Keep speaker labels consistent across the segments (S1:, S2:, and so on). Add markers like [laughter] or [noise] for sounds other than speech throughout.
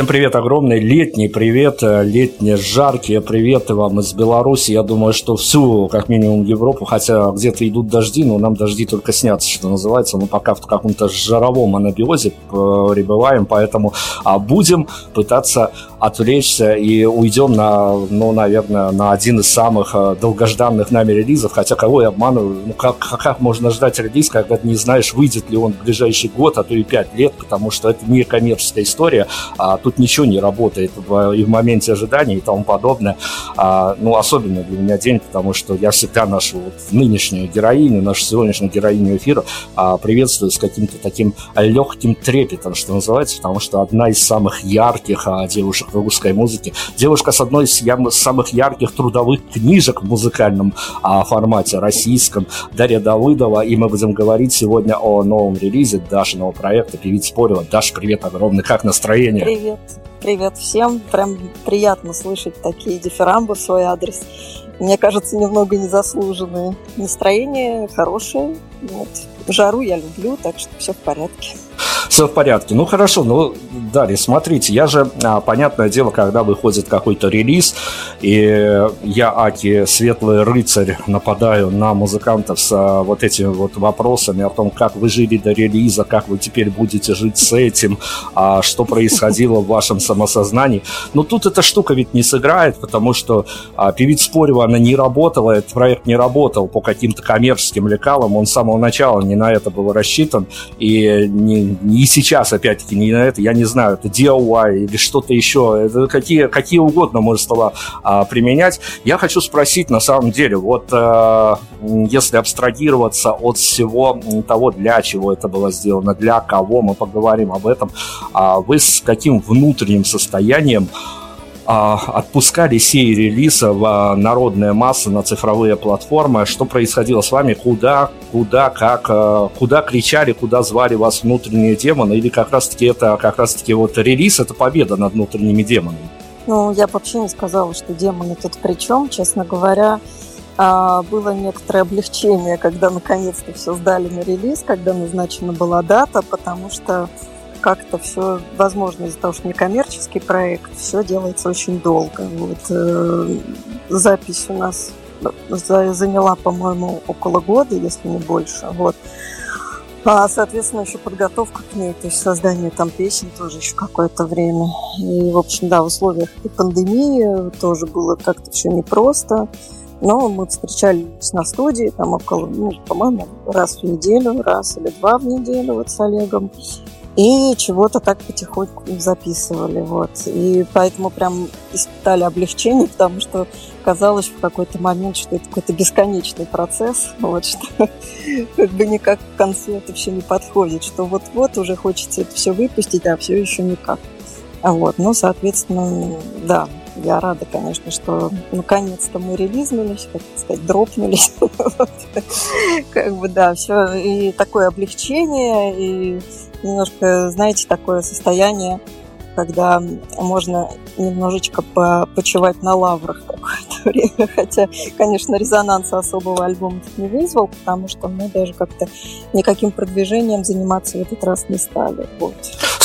S1: Всем привет огромный, летний привет, э, летние жаркие приветы вам из Беларуси. Я думаю, что всю, как минимум, Европу, хотя где-то идут дожди, но нам дожди только снятся, что называется. Мы пока в каком-то жаровом анабиозе пребываем, поэтому а, будем пытаться отвлечься и уйдем на, ну, наверное, на один из самых э, долгожданных нами релизов. Хотя кого я обманываю? Ну, как, как можно ждать релиз, когда ты не знаешь, выйдет ли он в ближайший год, а то и пять лет, потому что это не коммерческая история, а тут ничего не работает и в моменте ожидания и тому подобное. А, ну, особенно для меня день, потому что я всегда нашу вот нынешнюю героиню, нашу сегодняшнюю героиню эфира а, приветствую с каким-то таким легким трепетом, что называется, потому что одна из самых ярких а, девушек русской музыке, девушка с одной из я, самых ярких трудовых книжек в музыкальном а, формате российском, Дарья Давыдова, и мы будем говорить сегодня о новом релизе Дашиного проекта «Певица спорила». Даш, привет огромный, как настроение?
S2: Привет. Привет всем. Прям приятно слышать такие дифирамбы в свой адрес. Мне кажется, немного незаслуженные. Настроение хорошее. Вот. Жару я люблю, так что все в порядке
S1: все в порядке. Ну хорошо, ну далее, смотрите, я же, а, понятное дело, когда выходит какой-то релиз, и я, Аки, светлый рыцарь, нападаю на музыкантов с а, вот этими вот вопросами о том, как вы жили до релиза, как вы теперь будете жить с этим, а, что происходило в вашем самосознании. Но тут эта штука ведь не сыграет, потому что а, певица Спорева, она не работала, этот проект не работал по каким-то коммерческим лекалам, он с самого начала не на это был рассчитан, и не и сейчас, опять-таки, не на это, я не знаю, это DIY или что-то еще, это какие, какие угодно можно стало а, применять. Я хочу спросить, на самом деле, вот а, если абстрагироваться от всего того, для чего это было сделано, для кого, мы поговорим об этом, а вы с каким внутренним состоянием отпускали сей релиза в а, народные массы на цифровые платформы. Что происходило с вами? Куда, куда, как, а, куда кричали, куда звали вас внутренние демоны? Или как раз-таки это как раз-таки вот релиз, это победа над внутренними демонами?
S2: Ну, я вообще не сказала, что демоны тут при чем. Честно говоря, было некоторое облегчение, когда наконец-то все сдали на релиз, когда назначена была дата, потому что как-то все, возможно, из-за того, что не коммерческий проект, все делается очень долго. Вот, э, запись у нас заняла, по-моему, около года, если не больше. Вот. А, соответственно, еще подготовка к ней, то есть создание там песен тоже еще какое-то время. И, в общем, да, в условиях и пандемии тоже было как-то все непросто. Но мы встречались на студии, там около, ну, по-моему, раз в неделю, раз или два в неделю вот с Олегом и чего-то так потихоньку записывали. Вот. И поэтому прям испытали облегчение, [laughs] потому что казалось в какой-то момент, что это какой-то бесконечный процесс, [laughs] вот, что [laughs] как бы никак к концу это все не подходит, что вот-вот уже хочется это все выпустить, а все еще никак. Вот. Ну, соответственно, да, я рада, конечно, что наконец-то мы релизнулись, как сказать, дропнулись. Как бы, да, все. И такое облегчение, и немножко, знаете, такое состояние, когда можно немножечко по почивать на лаврах [laughs] какое-то время. Хотя, конечно, резонанса особого альбома не вызвал, потому что мы даже как-то никаким продвижением заниматься в этот раз не стали. Вот.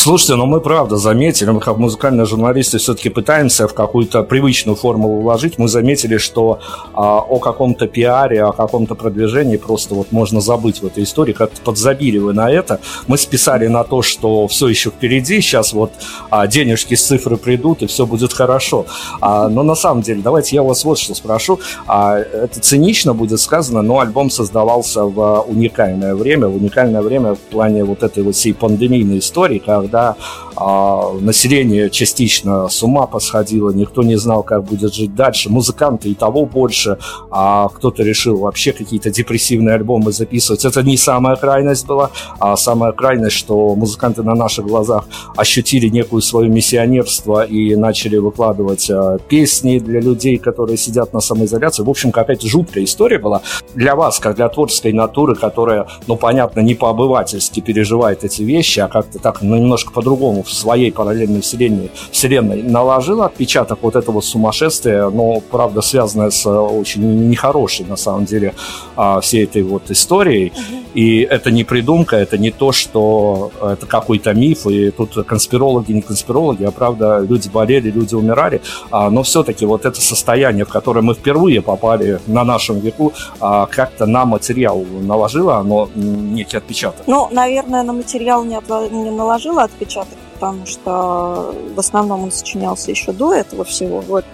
S1: Слушайте, но мы правда заметили, мы как музыкальные журналисты все-таки пытаемся в какую-то привычную формулу вложить. Мы заметили, что а, о каком-то пиаре, о каком-то продвижении просто вот можно забыть в этой истории. Как-то подзабили вы на это. Мы списали на то, что все еще впереди. Сейчас вот а, денежки с цифры придут, и все будет хорошо. А, но на самом деле, давайте я вас вот что спрошу. А, это цинично будет сказано, но альбом создавался в уникальное время. В уникальное время в плане вот этой вот всей пандемийной истории, когда когда а, население частично с ума посходило, никто не знал, как будет жить дальше. Музыканты и того больше, а кто-то решил вообще какие-то депрессивные альбомы записывать. Это не самая крайность была, а самая крайность, что музыканты на наших глазах ощутили некую свое миссионерство и начали выкладывать а, песни для людей, которые сидят на самоизоляции. В общем, какая-то жуткая история была. Для вас, как для творческой натуры, которая, ну, понятно, не по-обывательски переживает эти вещи, а как-то так, ну, немножко по-другому в своей параллельной вселенной, вселенной наложила отпечаток вот этого сумасшествия, но, правда, связанное с очень нехорошей, на самом деле, а, всей этой вот историей. И это не придумка, это не то, что это какой-то миф, и тут конспирологи, не конспирологи, а, правда, люди болели, люди умирали, а, но все-таки вот это состояние, в которое мы впервые попали на нашем веку, как-то на материал наложило оно некий отпечаток.
S2: Ну, наверное, на материал не, не наложило отпечаток, потому что в основном он сочинялся еще до этого всего. Вот.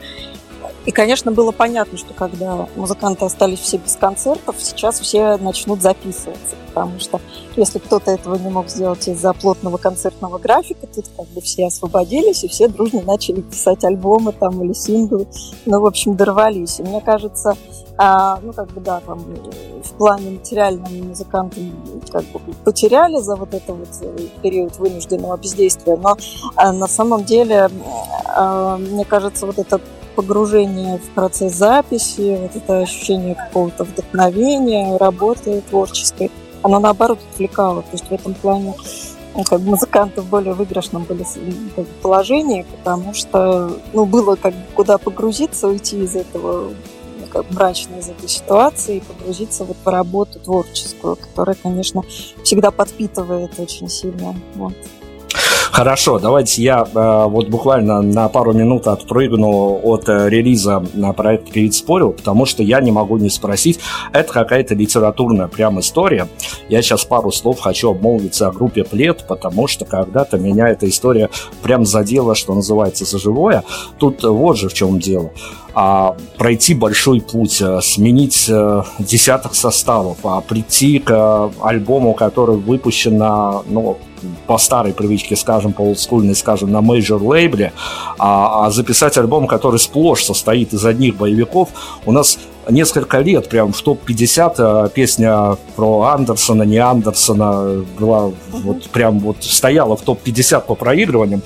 S2: И, конечно, было понятно, что когда музыканты остались все без концертов, сейчас все начнут записываться, потому что если кто-то этого не мог сделать из-за плотного концертного графика, тут как бы все освободились, и все дружно начали писать альбомы там или синглы. Ну, в общем, дорвались. И мне кажется, а, ну, как бы, да, там, в плане материальном музыканты как бы потеряли за вот этот вот период вынужденного бездействия, но а, на самом деле, а, мне кажется, вот этот погружение в процесс записи, вот это ощущение какого-то вдохновения, работы творческой, оно наоборот отвлекало. То есть в этом плане ну, как музыканты в более выигрышном были бы, положении, потому что ну, было как бы куда погрузиться, уйти из этого ну, как бы мрачно из этой ситуации и погрузиться вот в работу творческую, которая, конечно, всегда подпитывает очень сильно. Вот.
S1: Хорошо, давайте я э, вот буквально на пару минут отпрыгну от э, релиза на проект «Перед спорил», потому что я не могу не спросить, это какая-то литературная прям история. Я сейчас пару слов хочу обмолвиться о группе «Плед», потому что когда-то меня эта история прям задела, что называется, за живое. Тут вот же в чем дело а, пройти большой путь, а, сменить а, десяток составов, а прийти к а, альбому, который выпущен на, ну, по старой привычке, скажем, по олдскульной, скажем, на major лейбле, а, а записать альбом, который сплошь состоит из одних боевиков, у нас несколько лет прям в топ-50 песня про Андерсона, не Андерсона была вот прям вот стояла в топ-50 по проигрываниям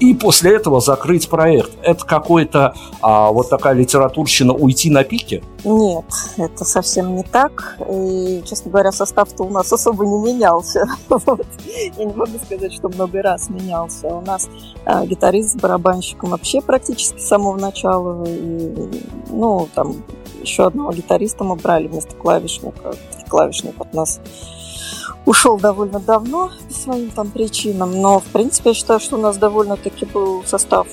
S1: и после этого закрыть проект. Это какой-то а, вот такая литературщина уйти на пике?
S2: Нет, это совсем не так. И, честно говоря, состав-то у нас особо не менялся. [laughs] Вот. Я не могу сказать, что много раз менялся. У нас а, гитарист с барабанщиком вообще практически с самого начала. И, ну, там еще одного гитариста мы брали вместо клавишника. Клавишник от нас ушел довольно давно по своим там причинам, но, в принципе, я считаю, что у нас довольно-таки был состав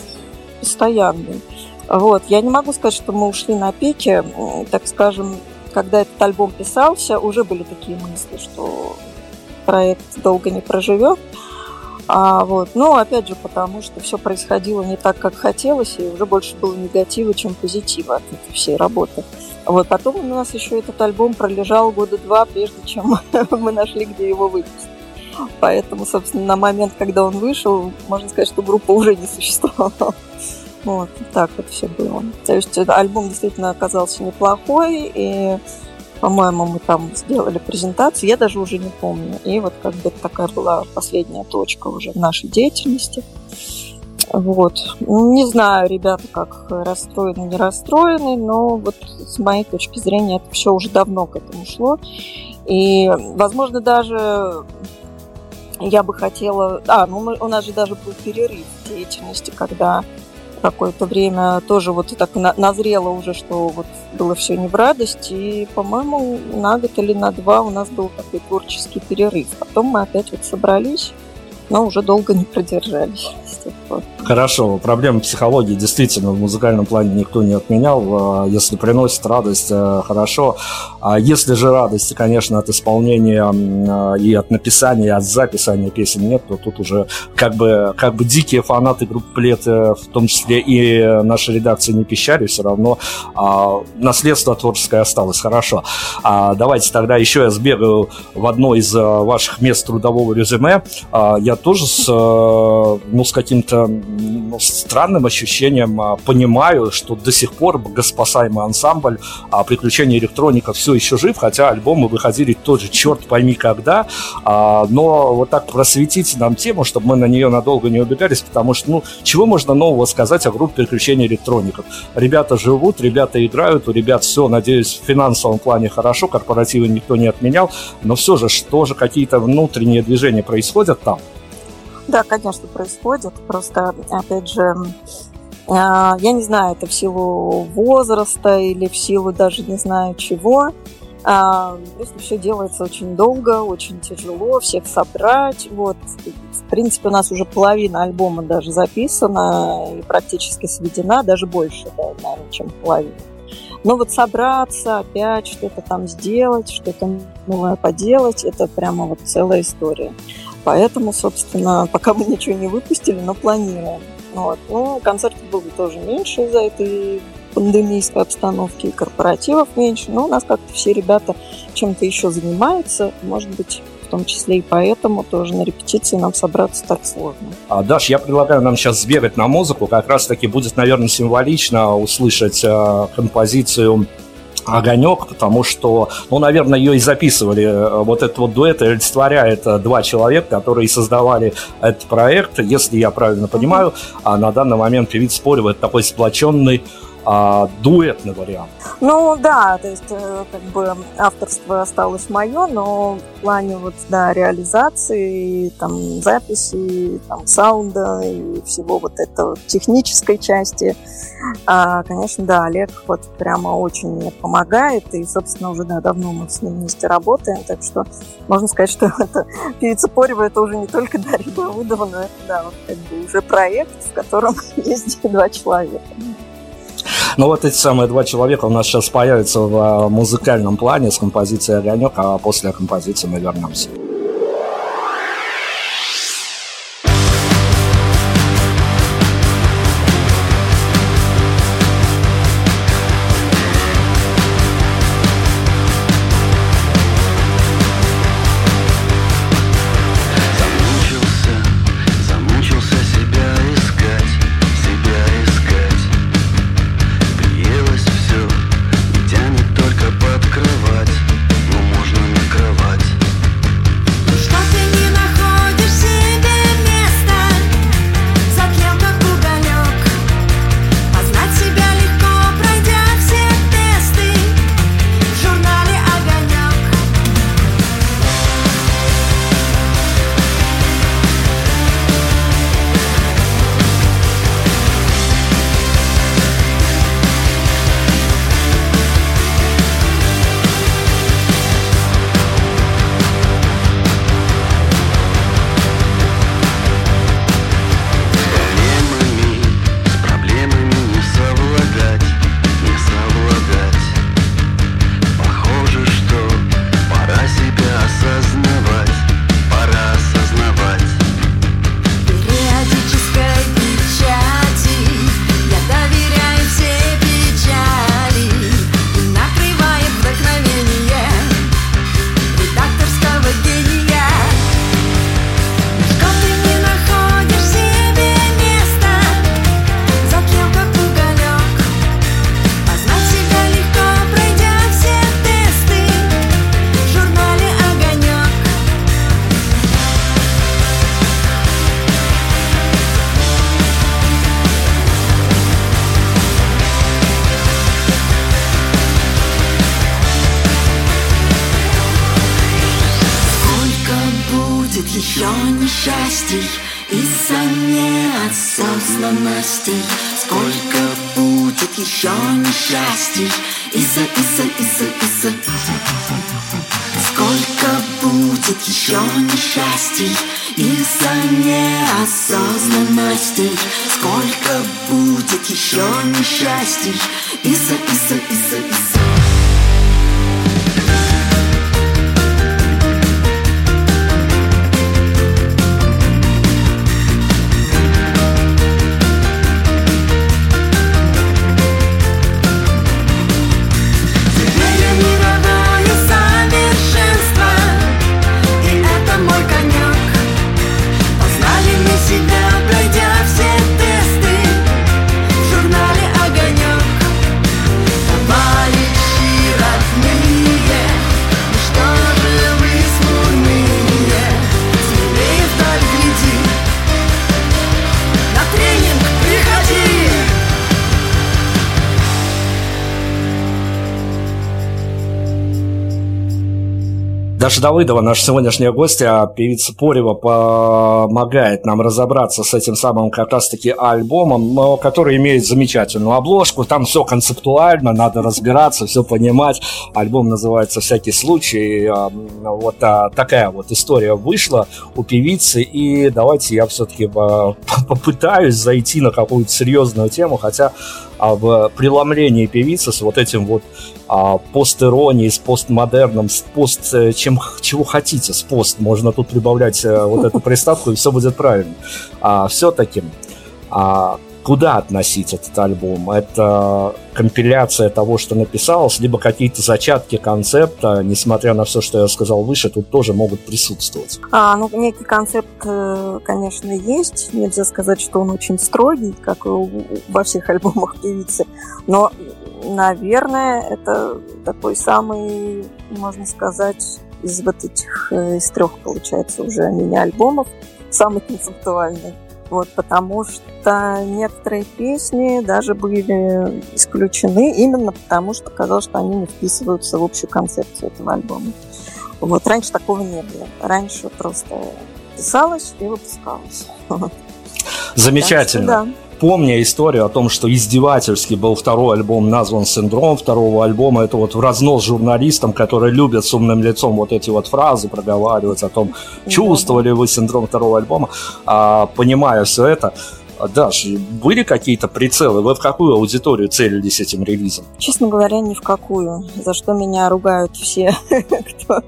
S2: постоянный. Вот. Я не могу сказать, что мы ушли на пике, так скажем, когда этот альбом писался, уже были такие мысли, что проект долго не проживет. А вот, ну, опять же, потому что все происходило не так, как хотелось, и уже больше было негатива, чем позитива от этой всей работы. Вот, потом у нас еще этот альбом пролежал года два, прежде чем [laughs] мы нашли, где его выпустить. Поэтому, собственно, на момент, когда он вышел, можно сказать, что группа уже не существовала. Вот, так вот все было. То есть альбом действительно оказался неплохой, и, по-моему, мы там сделали презентацию, я даже уже не помню. И вот как бы такая была последняя точка уже в нашей деятельности. Вот. Не знаю, ребята, как расстроены, не расстроены, но вот с моей точки зрения это все уже давно к этому шло. И, возможно, даже я бы хотела... А, ну мы, у нас же даже был перерыв в деятельности, когда какое-то время тоже вот так назрело уже, что вот было все не в радость. И, по-моему, на год или на два у нас был такой творческий перерыв. Потом мы опять вот собрались но уже долго не продержались пор.
S1: Хорошо, проблемы психологии действительно в музыкальном плане никто не отменял. А, если приносит радость, э, хорошо. А если же радости, конечно, от исполнения а, и от написания, и от записания песен нет, то тут уже как бы, как бы дикие фанаты группы Плет, э, в том числе и наша редакция не пищали, все равно а, наследство творческое осталось. Хорошо. А, давайте тогда еще я сбегаю в одно из э, ваших мест трудового резюме. А, я тоже с, ну, с каким-то ну, странным ощущением а, понимаю, что до сих пор госпасаемый ансамбль а, «Приключения электроника» все еще жив, хотя альбомы выходили тоже черт пойми когда, а, но вот так просветить нам тему, чтобы мы на нее надолго не убегались, потому что, ну, чего можно нового сказать о группе «Приключения электроников»? Ребята живут, ребята играют, у ребят все, надеюсь, в финансовом плане хорошо, корпоративы никто не отменял, но все же, что же какие-то внутренние движения происходят там?
S2: Да, конечно, происходит. Просто, опять же, а, я не знаю, это в силу возраста или в силу даже не знаю чего. А, просто все делается очень долго, очень тяжело, всех собрать. Вот, в принципе, у нас уже половина альбома даже записана и практически сведена, даже больше, да, наверное, чем половина. Но вот собраться, опять что-то там сделать, что-то новое поделать, это прямо вот целая история. Поэтому, собственно, пока мы ничего не выпустили, но планируем. Вот. Ну, концертов было тоже меньше из-за этой пандемийской обстановки, и корпоративов меньше. Но у нас как-то все ребята чем-то еще занимаются. Может быть, в том числе и поэтому тоже на репетиции нам собраться так сложно.
S1: А, Даш, я предлагаю нам сейчас сбегать на музыку. Как раз-таки будет, наверное, символично услышать э, композицию огонек, потому что, ну, наверное, ее и записывали. Э, вот этот вот дуэт олицетворяет э, два человека, которые создавали этот проект, если я правильно понимаю, а на данный момент певица Спорева это такой сплоченный а, дуэтный вариант.
S2: Ну да, то есть э, как бы авторство осталось мое, но в плане вот да реализации, там записи, там саунда и всего вот этого технической части, а, конечно, да, Олег вот прямо очень мне помогает и, собственно, уже да, давно мы с ним вместе работаем, так что можно сказать, что [laughs] это певица Порева это уже не только Дарья Давыдова, но это да, вот как бы уже проект, в котором [laughs] есть два человека.
S1: Но вот эти самые два человека у нас сейчас появятся в а, музыкальном плане с композицией «Огонек», а после композиции мы вернемся. Давыдова, наша сегодняшняя гостья, певица Порева, помогает нам разобраться с этим самым как раз-таки альбомом, который имеет замечательную обложку. Там все концептуально, надо разбираться, все понимать. Альбом называется «Всякий случай». А, вот а, такая вот история вышла у певицы. И давайте я все-таки а, [laughs] попытаюсь зайти на какую-то серьезную тему, хотя в преломлении певицы с вот этим вот а, постиронией, с постмодерном, с пост, э, чем, чего хотите, с пост. Можно тут прибавлять э, вот эту приставку, и все будет правильно. А, все-таки, а, куда относить этот альбом? Это компиляция того, что написалось, либо какие-то зачатки концепта, несмотря на все, что я сказал выше, тут тоже могут присутствовать.
S2: А, ну, некий концепт, э, конечно, есть. Нельзя сказать, что он очень строгий, как во всех [laughs] альбомах певицы. Но наверное, это такой самый, можно сказать, из вот этих, э, из трех, получается, уже мини-альбомов, самый концептуальный. Вот, потому что некоторые песни даже были исключены именно потому, что казалось, что они не вписываются в общую концепцию этого альбома. Вот, раньше такого не было. Раньше просто писалось и выпускалось.
S1: Замечательно. Так да помня историю о том, что издевательски был второй альбом назван «Синдром» второго альбома, это вот в разнос журналистам, которые любят с умным лицом вот эти вот фразы проговаривать о том, чувствовали вы синдром второго альбома, а, понимая все это, Даш, были какие-то прицелы? Вы в какую аудиторию целились этим релизом?
S2: Честно говоря, ни в какую. За что меня ругают все, [laughs] кто,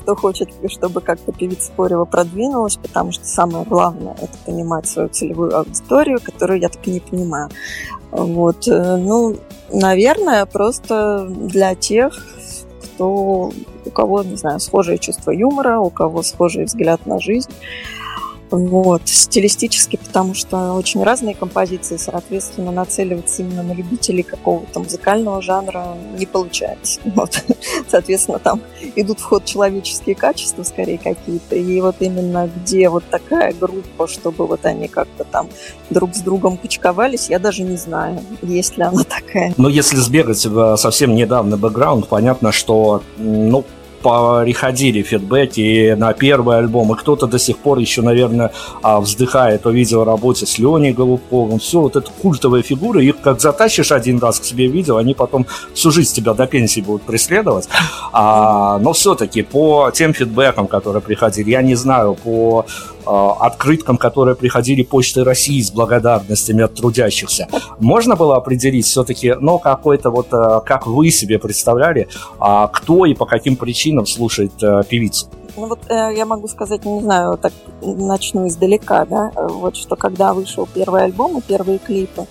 S2: кто хочет, чтобы как-то певица Порева продвинулась, потому что самое главное – это понимать свою целевую аудиторию, которую я так и не понимаю. Вот. Э, ну, наверное, просто для тех, кто, у кого, не знаю, схожее чувство юмора, у кого схожий взгляд на жизнь, вот, стилистически, потому что очень разные композиции, соответственно, нацеливаться именно на любителей какого-то музыкального жанра не получается. [laughs] Вот. Соответственно, там идут в ход человеческие качества, скорее, какие-то. И вот именно где вот такая группа, чтобы вот они как-то там друг с другом кучковались, я даже не знаю, есть ли она такая.
S1: Но если сбегать в совсем недавно бэкграунд, понятно, что, ну, приходили фидбэки на первый альбом, и кто-то до сих пор еще, наверное, а, вздыхает о видеоработе с Леней Голубковым. Все, вот это культовые фигуры, их как затащишь один раз к себе в видео, они потом всю жизнь тебя до пенсии будут преследовать. А, но все-таки по тем фидбэкам, которые приходили, я не знаю, по открыткам, которые приходили Почты России с благодарностями от трудящихся. Можно было определить все-таки, ну, какой-то вот, а, как вы себе представляли, а, кто и по каким причинам слушает певицу?
S2: Ну вот э, я могу сказать, не знаю, так начну издалека, да, вот что когда вышел первый альбом и первые клипы,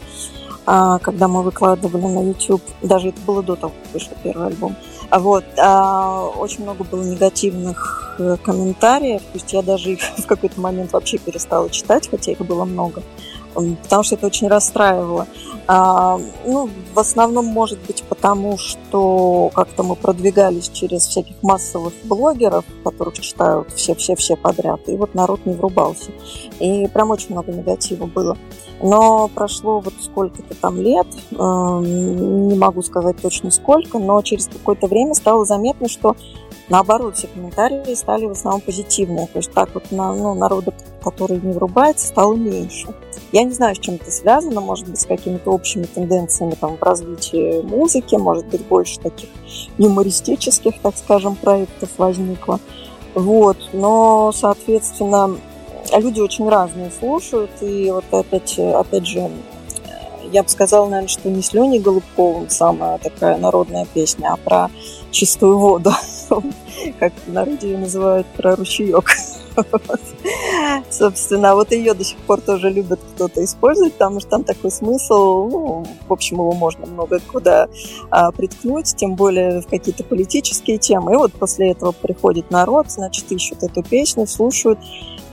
S2: когда мы выкладывали на YouTube, даже это было до того, как вышел первый альбом, вот. А, очень много было негативных э, комментариев, то есть я даже их [laughs] в какой-то момент вообще перестала читать, хотя их было много, потому что это очень расстраивало. А, ну, в основном, может быть, потому что как-то мы продвигались через всяких массовых блогеров, которых читают все-все-все подряд, и вот народ не врубался. И прям очень много негатива было. Но прошло вот сколько-то там лет, не могу сказать точно сколько, но через какое-то время стало заметно, что Наоборот, все комментарии стали в основном позитивные. То есть так вот на, ну, народа, который не врубается, стало меньше. Я не знаю, с чем это связано, может быть, с какими-то общими тенденциями там, в развитии музыки, может быть, больше таких юмористических, так скажем, проектов возникло. Вот, но, соответственно, люди очень разные слушают, и вот опять, опять же, я бы сказала, наверное, что не с Леней Голубковым самая такая народная песня, а про чистую воду, как в народе ее называют, про ручеек. [laughs] Собственно, вот ее до сих пор тоже любят кто-то использовать, потому что там такой смысл, ну, в общем, его можно много куда а, приткнуть, тем более в какие-то политические темы. И вот после этого приходит народ, значит, ищут эту песню, слушают.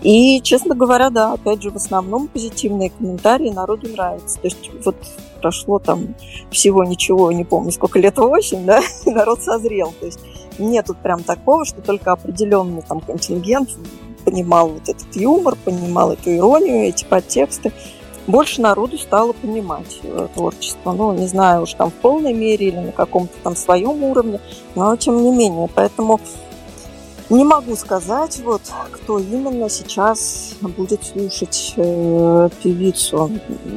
S2: И, честно говоря, да, опять же, в основном позитивные комментарии народу нравятся. То есть вот прошло там всего ничего, не помню, сколько лет, 8, да, [laughs] народ созрел. То есть нет тут прям такого, что только определенный там контингент понимал вот этот юмор, понимал эту иронию, эти подтексты. Больше народу стало понимать э, творчество. Ну, не знаю уж там в полной мере или на каком-то там своем уровне, но тем не менее. Поэтому не могу сказать, вот, кто именно сейчас будет слушать э, певицу.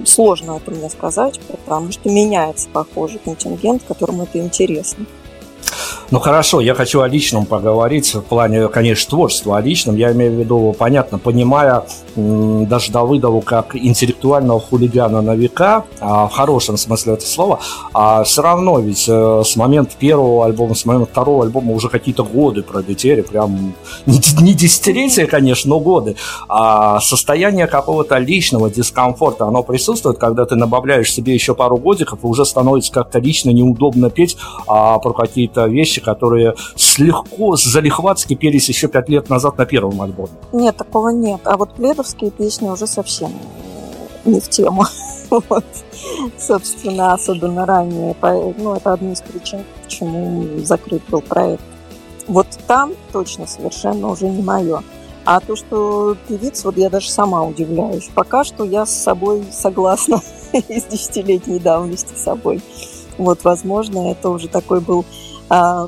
S2: Сложно это мне сказать, потому что меняется, похоже, контингент, которому это интересно.
S1: Ну хорошо, я хочу о личном поговорить, в плане, конечно, творчества, о личном. Я имею в виду, понятно, понимая даже Давыдову как интеллектуального хулигана на века, а, в хорошем смысле этого слова, а все равно ведь э, с момента первого альбома, с момента второго альбома уже какие-то годы пролетели, прям не, десятилетия, конечно, но годы. А состояние какого-то личного дискомфорта, оно присутствует, когда ты набавляешь себе еще пару годиков, и уже становится как-то лично неудобно петь а, про какие-то вещи, которые слегка, залихватски пелись еще пять лет назад на первом альбоме.
S2: Нет, такого нет. А вот пледовские песни уже совсем не в тему. [laughs] Вот. Собственно, особенно ранее. Ну, это одна из причин, почему закрыт был проект. Вот там точно совершенно уже не мое. А то, что певица, вот я даже сама удивляюсь. Пока что я с собой согласна [laughs] из десятилетней давности с собой. Вот, возможно, это уже такой был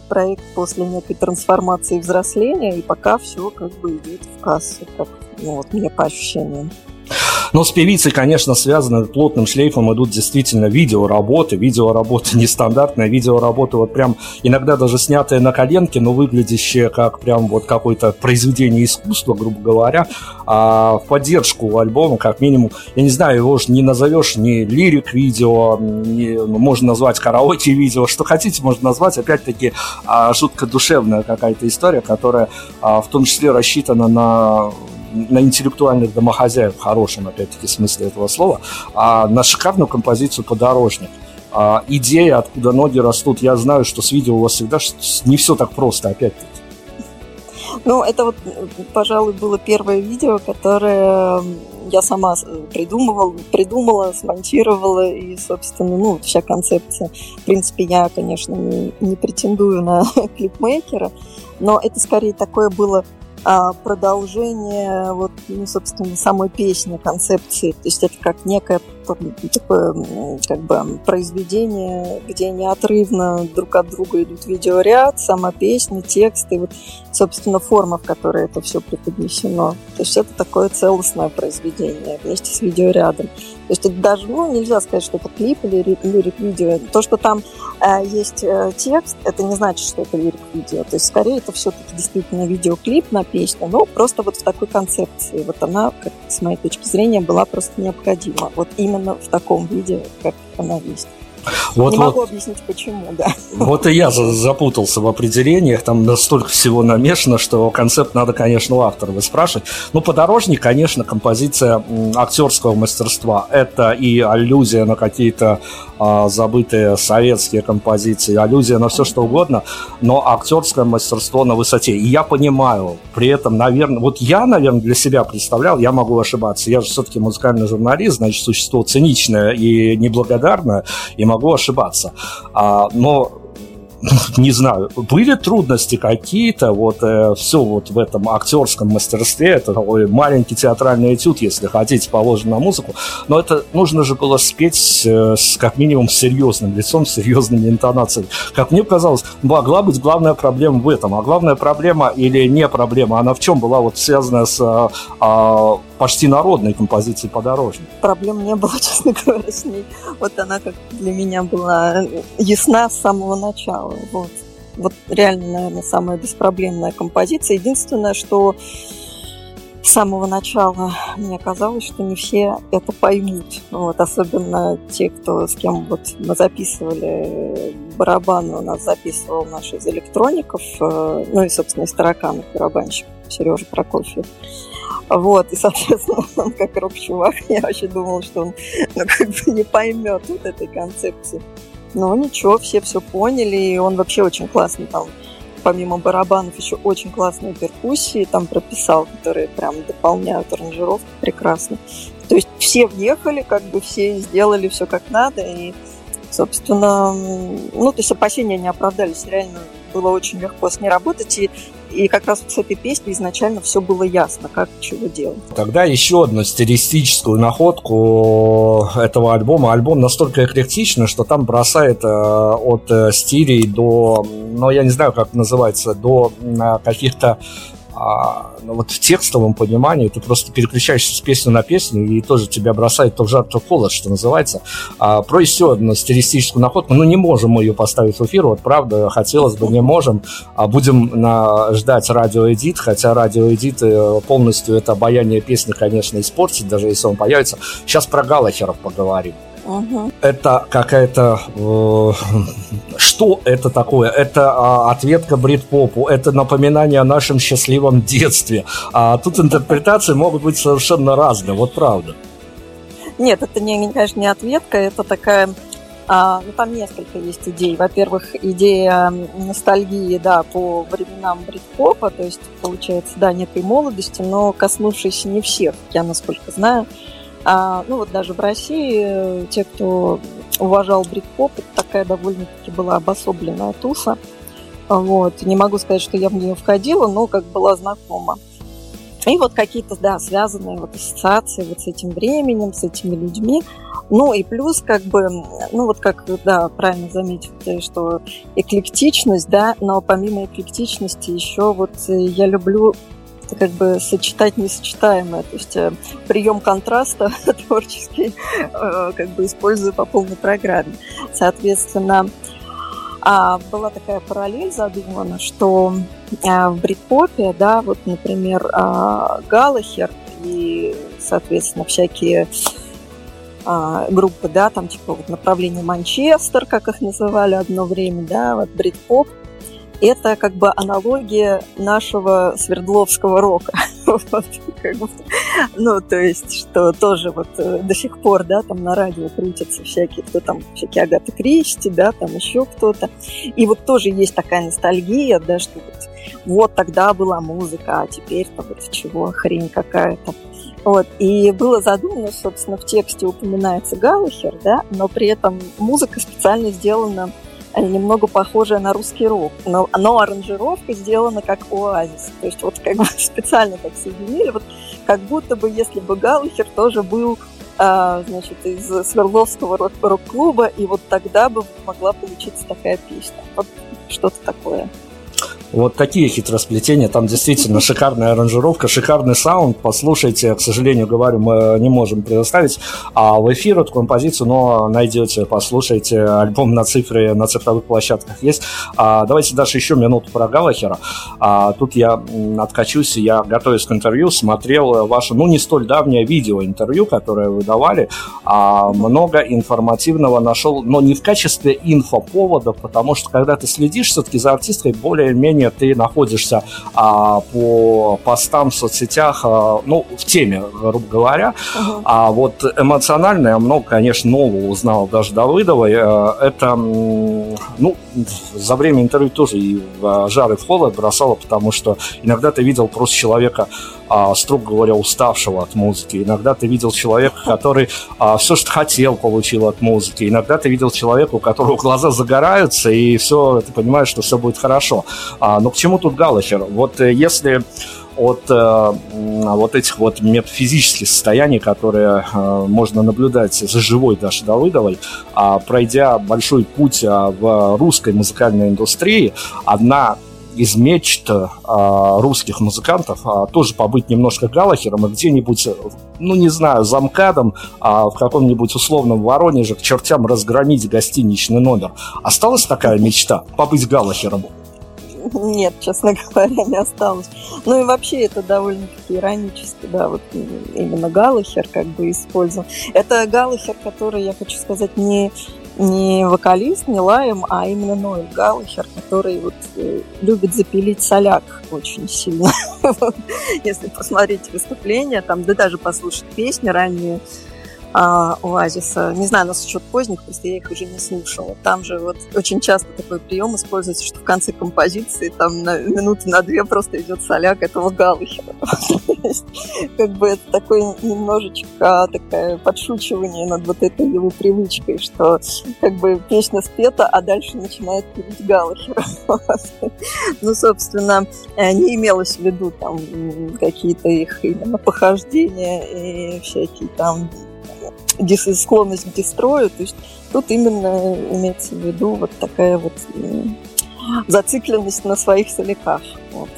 S2: проект после некой трансформации и взросления, и пока все как бы идет в кассу, как ну, вот мне по ощущениям.
S1: Но с певицей, конечно, связаны плотным шлейфом идут действительно видеоработы. Видеоработы нестандартная, видеоработы вот прям иногда даже снятые на коленке, но выглядящие как прям вот какое-то произведение искусства, грубо говоря, а в поддержку альбома, как минимум, я не знаю, его же не назовешь ни лирик-видео, ни, ну, можно назвать караоке-видео, что хотите, можно назвать, опять-таки, а, жутко душевная какая-то история, которая а, в том числе рассчитана на на интеллектуальных домохозяев, в хорошем, опять-таки, смысле этого слова, а на шикарную композицию «Подорожник». А, идея, откуда ноги растут, я знаю, что с видео у вас всегда не все так просто, опять-таки.
S2: Ну, это вот, пожалуй, было первое видео, которое я сама придумывала, придумала, смонтировала, и, собственно, ну, вся концепция. В принципе, я, конечно, не, не претендую на [laughs] клипмейкера, но это скорее такое было продолжение вот, ну, собственно, самой песни, концепции. То есть это как некое такое как бы произведение, где неотрывно друг от друга идут видеоряд, сама песня, тексты, вот, собственно, форма, в которой это все преподнесено. То есть это такое целостное произведение вместе с видеорядом. То есть это даже, ну, нельзя сказать, что это клип или лирик-видео. То, что там э, есть э, текст, это не значит, что это лирик-видео. То есть скорее это все-таки действительно видеоклип на песню, но просто вот в такой концепции. Вот она, как, с моей точки зрения, была просто необходима. Вот именно в таком виде, как она есть. Вот, не вот, могу объяснить, почему, да.
S1: Вот и я запутался в определениях, там настолько всего намешано, что концепт надо, конечно, у автора спрашивать. Ну, подорожник, конечно, композиция актерского мастерства. Это и аллюзия на какие-то забытые советские композиции, аллюзия на все что угодно, но актерское мастерство на высоте. И я понимаю, при этом, наверное, вот я, наверное, для себя представлял, я могу ошибаться, я же все-таки музыкальный журналист, значит, существо циничное и неблагодарное, и могу ошибаться. А, но [laughs] не знаю, были трудности какие-то, вот э, все вот в этом актерском мастерстве, это такой маленький театральный этюд, если хотите, положен на музыку, но это нужно же было спеть э, с как минимум серьезным лицом, с серьезными интонациями. Как мне казалось, могла быть главная проблема в этом, а главная проблема или не проблема, она в чем была вот связана с а, а, почти народной композицией подорожной?
S2: Проблем не было, [laughs] честно говоря, с ней. Вот она как для меня была ясна с самого начала. Вот, вот реально, наверное, самая беспроблемная композиция. Единственное, что с самого начала мне казалось, что не все это поймут. Вот, особенно те, кто с кем вот мы записывали барабаны, у нас записывал наш из электроников, э, ну и, собственно, из тараканов барабанщик Сережа Прокофьев. Вот, и, соответственно, [laughs] он как рок-чувак, я вообще думала, что он ну, как бы не поймет вот этой концепции. Но ничего, все все поняли, и он вообще очень классный там помимо барабанов еще очень классные перкуссии там прописал, которые прям дополняют аранжировку прекрасно. То есть все въехали, как бы все сделали все как надо, и, собственно, ну, то есть опасения не оправдались, реально было очень легко с ней работать, и и как раз вот с этой песней изначально все было ясно, как чего делать.
S1: Тогда еще одну стилистическую находку этого альбома. Альбом настолько эклектичный, что там бросает э, от э, стилей до, ну, я не знаю, как называется, до э, каких-то а, ну, вот в текстовом понимании ты просто переключаешься с песни на песню и тоже тебя бросает то в жар, то в холод, что называется. А, про еще одну стилистическую находку. Ну, не можем мы ее поставить в эфир, вот правда, хотелось бы, не можем. А будем на, ждать радиоэдит, хотя радиоэдит э, полностью это обаяние песни, конечно, испортит, даже если он появится. Сейчас про Галахеров поговорим. Угу. Это какая-то... Э, что это такое? Это э, ответка брит-попу, это напоминание о нашем счастливом детстве. А тут интерпретации могут быть совершенно разные, вот правда.
S2: Нет, это, не, конечно, не ответка, это такая... А, ну, там несколько есть идей. Во-первых, идея ностальгии, да, по временам брит-попа, то есть, получается, да, некой молодости, но коснувшейся не всех, я насколько знаю. А, ну вот даже в России э, те, кто уважал брит-поп, это такая довольно-таки была обособленная туса. Вот. Не могу сказать, что я в нее входила, но как была знакома. И вот какие-то, да, связанные вот ассоциации вот с этим временем, с этими людьми. Ну и плюс, как бы, ну вот как, да, правильно заметил ты, что эклектичность, да, но помимо эклектичности еще вот э, я люблю как бы сочетать несочетаемое. То есть э, прием контраста [laughs] творческий э, как бы использую по полной программе. Соответственно, а была такая параллель задумана, что а, в брит-попе, да, вот, например, а, Галахер и, соответственно, всякие а, группы, да, там типа вот направление Манчестер, как их называли одно время, да, вот брит-поп, это как бы аналогия нашего Свердловского рока. [laughs] ну, то есть, что тоже вот э, до сих пор, да, там на радио крутятся всякие, кто там, всякие Агаты Кристи, да, там еще кто-то. И вот тоже есть такая ностальгия, да, что вот, вот тогда была музыка, а теперь-то вот чего, хрень какая-то. Вот. И было задумано, собственно, в тексте упоминается Галлахер, да, но при этом музыка специально сделана немного похожая на русский рок, но, но аранжировка сделана как оазис. То есть вот как бы [laughs] специально так соединили, вот как будто бы если бы Галлахер тоже был а, значит, из Свердловского рок-клуба, и вот тогда бы могла получиться такая песня. Вот что-то такое.
S1: Вот такие хитросплетения. Там действительно шикарная аранжировка, шикарный саунд. Послушайте, к сожалению, говорю, мы не можем предоставить а в эфир эту композицию, но найдете, послушайте. Альбом на цифре, на цифровых площадках есть. А, давайте даже еще минуту про Галахера. А, тут я откачусь, я готовясь к интервью, смотрел ваше, ну, не столь давнее видео интервью, которое вы давали. А, много информативного нашел, но не в качестве инфоповода, потому что когда ты следишь все-таки за артисткой, более-менее менее ты находишься а, по постам в соцсетях, а, ну, в теме, грубо говоря. Uh-huh. А вот эмоционально я много, конечно, нового узнал даже Давыдовой. Э, это, ну, за время интервью тоже и в жар, и в холод бросало, потому что иногда ты видел просто человека а, строго говоря, уставшего от музыки. Иногда ты видел человека, который а, все, что хотел, получил от музыки. Иногда ты видел человека, у которого глаза загораются, и все, ты понимаешь, что все будет хорошо. А, но к чему тут Галлахер? Вот э, если от э, вот этих вот метафизических состояний, которые э, можно наблюдать за живой Дашей Давыдовой, а пройдя большой путь а, в русской музыкальной индустрии, одна из мечт э, русских музыкантов а, тоже побыть немножко Галахером и где-нибудь, ну не знаю, замкадом а, в каком-нибудь условном Воронеже к чертям разгромить гостиничный номер. Осталась такая мечта побыть Галахером?
S2: Нет, честно говоря, не осталось. Ну и вообще это довольно-таки иронически, да, вот именно Галлахер как бы использован. Это Галлахер, который, я хочу сказать, не не вокалист, не Лаем, а именно Ноэль Галлахер, который вот э, любит запилить соляк очень сильно. [laughs] Если посмотреть выступления, там, да даже послушать песни ранние, а, Оазиса. Не знаю, насчет поздних, просто я их уже не слушала. Там же вот очень часто такой прием используется, что в конце композиции там на минуты на две просто идет соляк этого Галыхера. [laughs] Как бы это такое немножечко такое подшучивание над вот этой его привычкой, что как бы песня спета, а дальше начинает пилить Галыхера. [laughs] Ну, собственно, не имелось в виду там какие-то их именно похождения и всякие там склонность к дестрою. То есть тут именно имеется в виду вот такая вот зацикленность на своих соляках. Вот.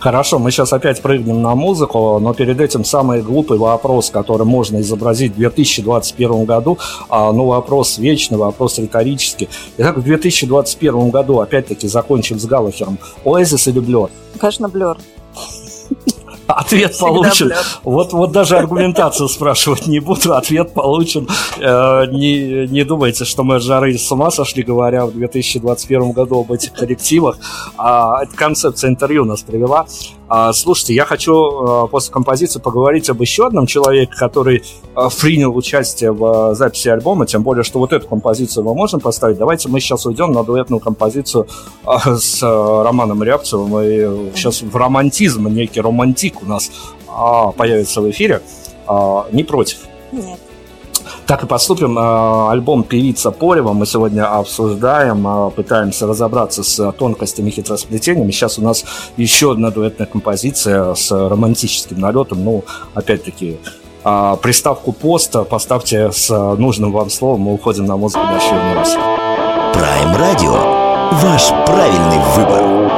S1: Хорошо, мы сейчас опять прыгнем на музыку, но перед этим самый глупый вопрос, который можно изобразить в 2021 году, а, ну, вопрос вечный, вопрос риторический. Итак, в 2021 году, опять-таки, закончим с Галлахером. Оазис или Блер?
S2: Конечно, Блер.
S1: Ответ Всегда получен. Вот, вот даже аргументацию [laughs] спрашивать не буду. Ответ получен. Э, не, не думайте, что мы жары с ума сошли, говоря в 2021 году об этих коллективах. А, эта концепция интервью нас привела. А, слушайте, я хочу а, после композиции поговорить об еще одном человеке, который а, принял участие в записи альбома, тем более, что вот эту композицию мы можем поставить. Давайте мы сейчас уйдем на дуэтную композицию с Романом Рябцевым, и сейчас в романтизм, некий романтик у нас появится в эфире. Не против?
S2: Нет.
S1: Так и поступим. А, альбом «Певица Порева» мы сегодня обсуждаем, а, пытаемся разобраться с тонкостями хитросплетениями. Сейчас у нас еще одна дуэтная композиция с романтическим налетом. Ну, опять-таки, а, приставку поста поставьте с нужным вам словом. Мы уходим на музыку на очередной раз.
S3: Prime Radio. Ваш правильный выбор.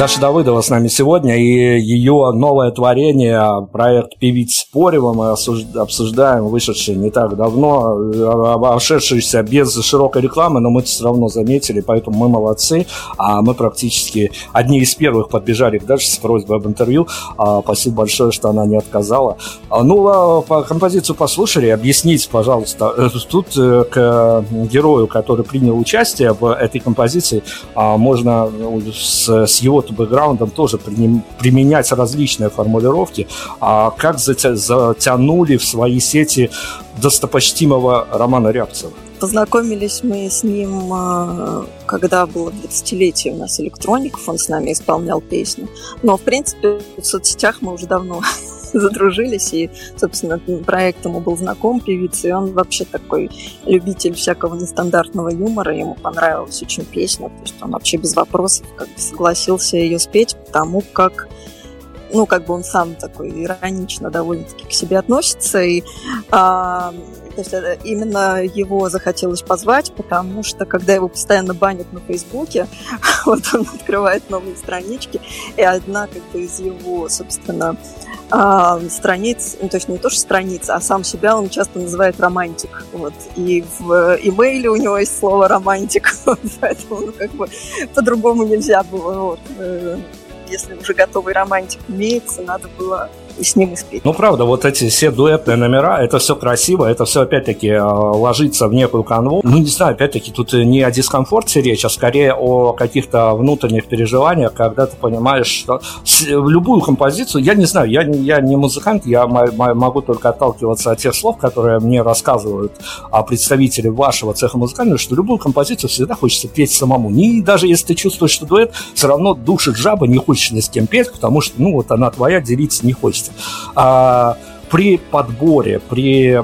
S1: Даша Давыдова с нами сегодня, и ее новое творение, проект «Певиц Спорева» мы обсуждаем, вышедший не так давно, э, обошедшийся без широкой рекламы, но мы все равно заметили, поэтому мы молодцы, а мы практически одни из первых подбежали к Даше с просьбой об интервью. А, Спасибо большое, что она не отказала. А, Ну, а, по композицию послушали, объясните, пожалуйста, э, тут э, к герою, который принял участие в этой композиции, а, можно с, с его бэкграундом тоже применять различные формулировки. А как затя- затянули в свои сети достопочтимого Романа Рябцева?
S2: Познакомились мы с ним, э, когда было 20-летие у нас электроников, он с нами исполнял песню. Но, в принципе, в соцсетях мы уже давно [laughs] задружились, и, собственно, проект ему был знаком, певица, и он вообще такой любитель всякого нестандартного юмора, ему понравилась очень песня, то есть он вообще без вопросов как бы согласился ее спеть, потому как ну, как бы он сам такой иронично довольно-таки к себе относится, и а, то есть это именно его захотелось позвать, потому что когда его постоянно банят на Фейсбуке, [laughs] вот он открывает новые странички, и одна как бы из его, собственно, а, страниц, ну, то есть не то, что страница, а сам себя он часто называет романтик. Вот. И в имейле у него есть слово романтик, [laughs] поэтому ну, как бы по-другому нельзя было. Вот. Э, Если уже готовый романтик имеется, надо было с ним и спеть.
S1: Ну, правда, вот эти все дуэтные номера, это все красиво, это все, опять-таки, э, ложится в некую канву. Ну, не знаю, опять-таки, тут не о дискомфорте речь, а скорее о каких-то внутренних переживаниях, когда ты понимаешь, что в любую композицию, я не знаю, я, я не музыкант, я мо- мо- могу только отталкиваться от тех слов, которые мне рассказывают а, представители вашего цеха музыкального, что любую композицию всегда хочется петь самому. Не, даже если ты чувствуешь, что дуэт, все равно душит жаба, не хочешь ни с кем петь, потому что, ну, вот она твоя, делиться не хочется. А, при подборе, при,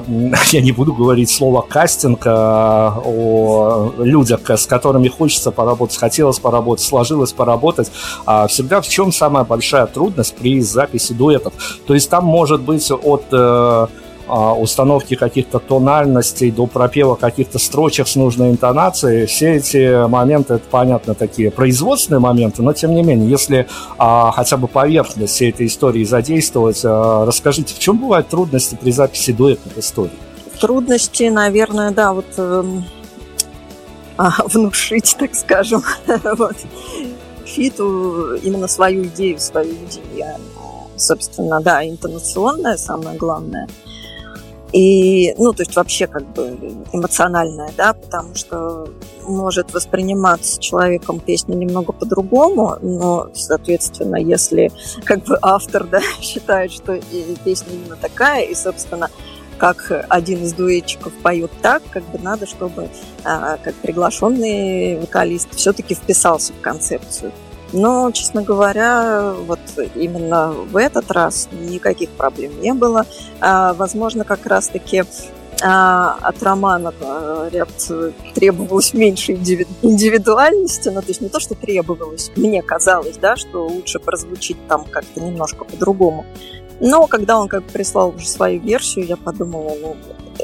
S1: [laughs] я не буду говорить слово кастинг, а, о людях, с которыми хочется поработать, хотелось поработать, сложилось поработать, а, всегда в чем самая большая трудность при записи дуэтов? То есть там может быть от э, установки каких-то тональностей до пропева каких-то строчек с нужной интонацией. Все эти моменты, это понятно, такие производственные моменты, но тем не менее, если а, хотя бы поверхность всей этой истории задействовать, а, расскажите, в чем бывают трудности при записи дуэтных историй?
S2: Трудности, наверное, да, вот а, [laughs] внушить, так скажем, [laughs] вот, фиту именно свою идею, свою идею. Собственно, да, интонационная самое главное. И, ну, то есть вообще как бы эмоциональная, да, потому что может восприниматься человеком песня немного по-другому, но, соответственно, если как бы автор, да, [laughs] считает, что песня именно такая, и, собственно, как один из дуэтчиков поет так, как бы надо, чтобы а, как приглашенный вокалист все-таки вписался в концепцию. Но, честно говоря, вот именно в этот раз никаких проблем не было. А, возможно, как раз-таки а, от романа ряд требовалось меньше индивидуальности, ну, то есть не то, что требовалось, мне казалось, да, что лучше прозвучит там как-то немножко по-другому. Но когда он как прислал уже свою версию, я подумала, ну,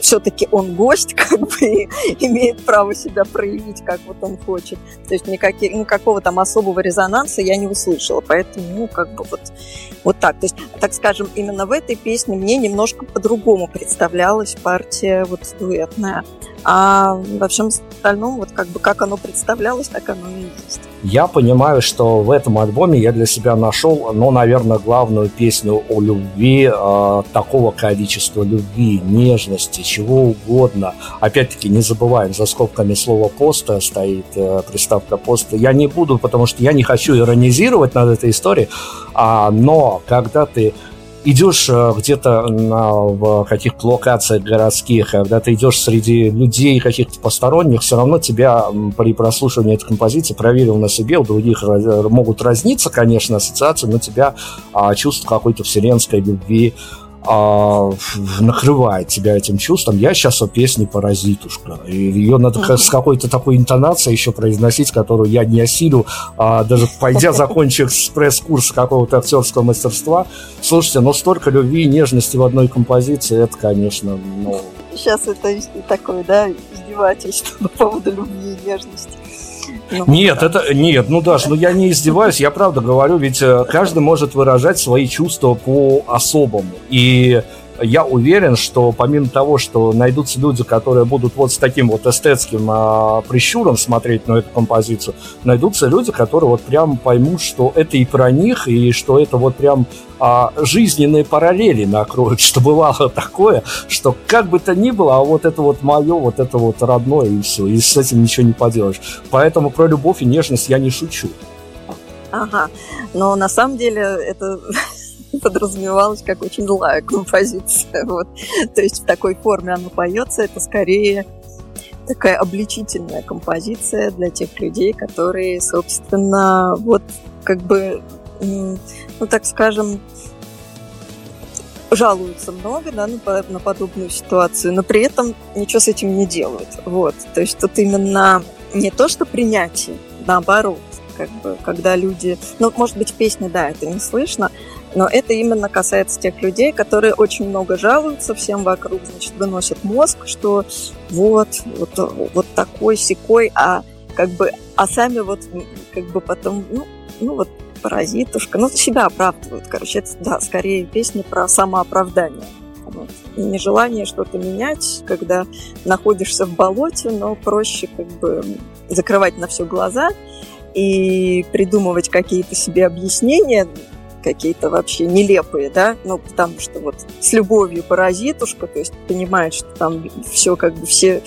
S2: все-таки он гость, [laughs] как бы имеет право себя проявить, как вот он хочет. То есть никаких, никакого там особого резонанса я не услышала. Поэтому, ну, как бы вот, вот так. То есть, так скажем, именно в этой песне мне немножко по-другому представлялась партия вот дуэтная. А во всем остальном, вот как бы как оно представлялось, так оно и есть.
S1: Я понимаю, что в этом альбоме я для себя нашел, ну, наверное, главную песню о любви, э, такого количества любви, нежности, чего угодно. Опять-таки, не забываем, за скобками слова поста стоит э, приставка поста. Я не буду, потому что я не хочу иронизировать над этой историей, а, но когда ты идешь э, где-то в каких-то локациях городских, когда ты идешь среди людей каких-то посторонних, все равно тебя при прослушивании этой композиции проверил на себе, у других могут разниться, конечно, ассоциации, но тебя а, чувство какой-то вселенской любви, а, накрывает тебя этим чувством. Я сейчас о песне «Паразитушка». И ее надо uh-huh. с какой-то такой интонацией еще произносить, которую я не осилю, а, даже пойдя [laughs] закончив экспресс-курс какого-то актерского мастерства. Слушайте, но столько любви и нежности в одной композиции, это, конечно, ну...
S2: Сейчас это такое, да, издевательство [laughs] по поводу любви и нежности.
S1: Ну, нет, да. это нет, ну Даш, ну я не издеваюсь, я правда говорю, ведь э, каждый может выражать свои чувства по-особому. И я уверен, что помимо того, что найдутся люди, которые будут вот с таким вот эстетским а, прищуром смотреть на эту композицию, найдутся люди, которые вот прям поймут, что это и про них, и что это вот прям а, жизненные параллели накроют, [laughs] что бывало такое, что как бы то ни было, а вот это вот мое, вот это вот родное, и все, и с этим ничего не поделаешь. Поэтому про любовь и нежность я не шучу.
S2: Ага, но на самом деле это [laughs] [laughs] подразумевалось как очень злая композиция. [laughs] Вот. То есть в такой форме она поется, это скорее такая обличительная композиция для тех людей, которые, собственно, вот как бы, ну так скажем, жалуются много да, на, на подобную ситуацию, но при этом ничего с этим не делают. Вот. То есть тут именно не то, что принятие, наоборот, как бы, когда люди... Ну, может быть, в да, это не слышно, но это именно касается тех людей, которые очень много жалуются всем вокруг, значит, выносят мозг, что вот, вот, вот такой, секой, а как бы, а сами вот как бы потом, ну, ну вот паразитушка, ну, себя оправдывают, короче, это, да, скорее песня про самооправдание. Вот. Нежелание что-то менять, когда находишься в болоте, но проще как бы закрывать на все глаза и придумывать какие-то себе объяснения, какие-то вообще нелепые, да, ну, потому что вот с любовью паразитушка, то есть понимает, что там все как бы все,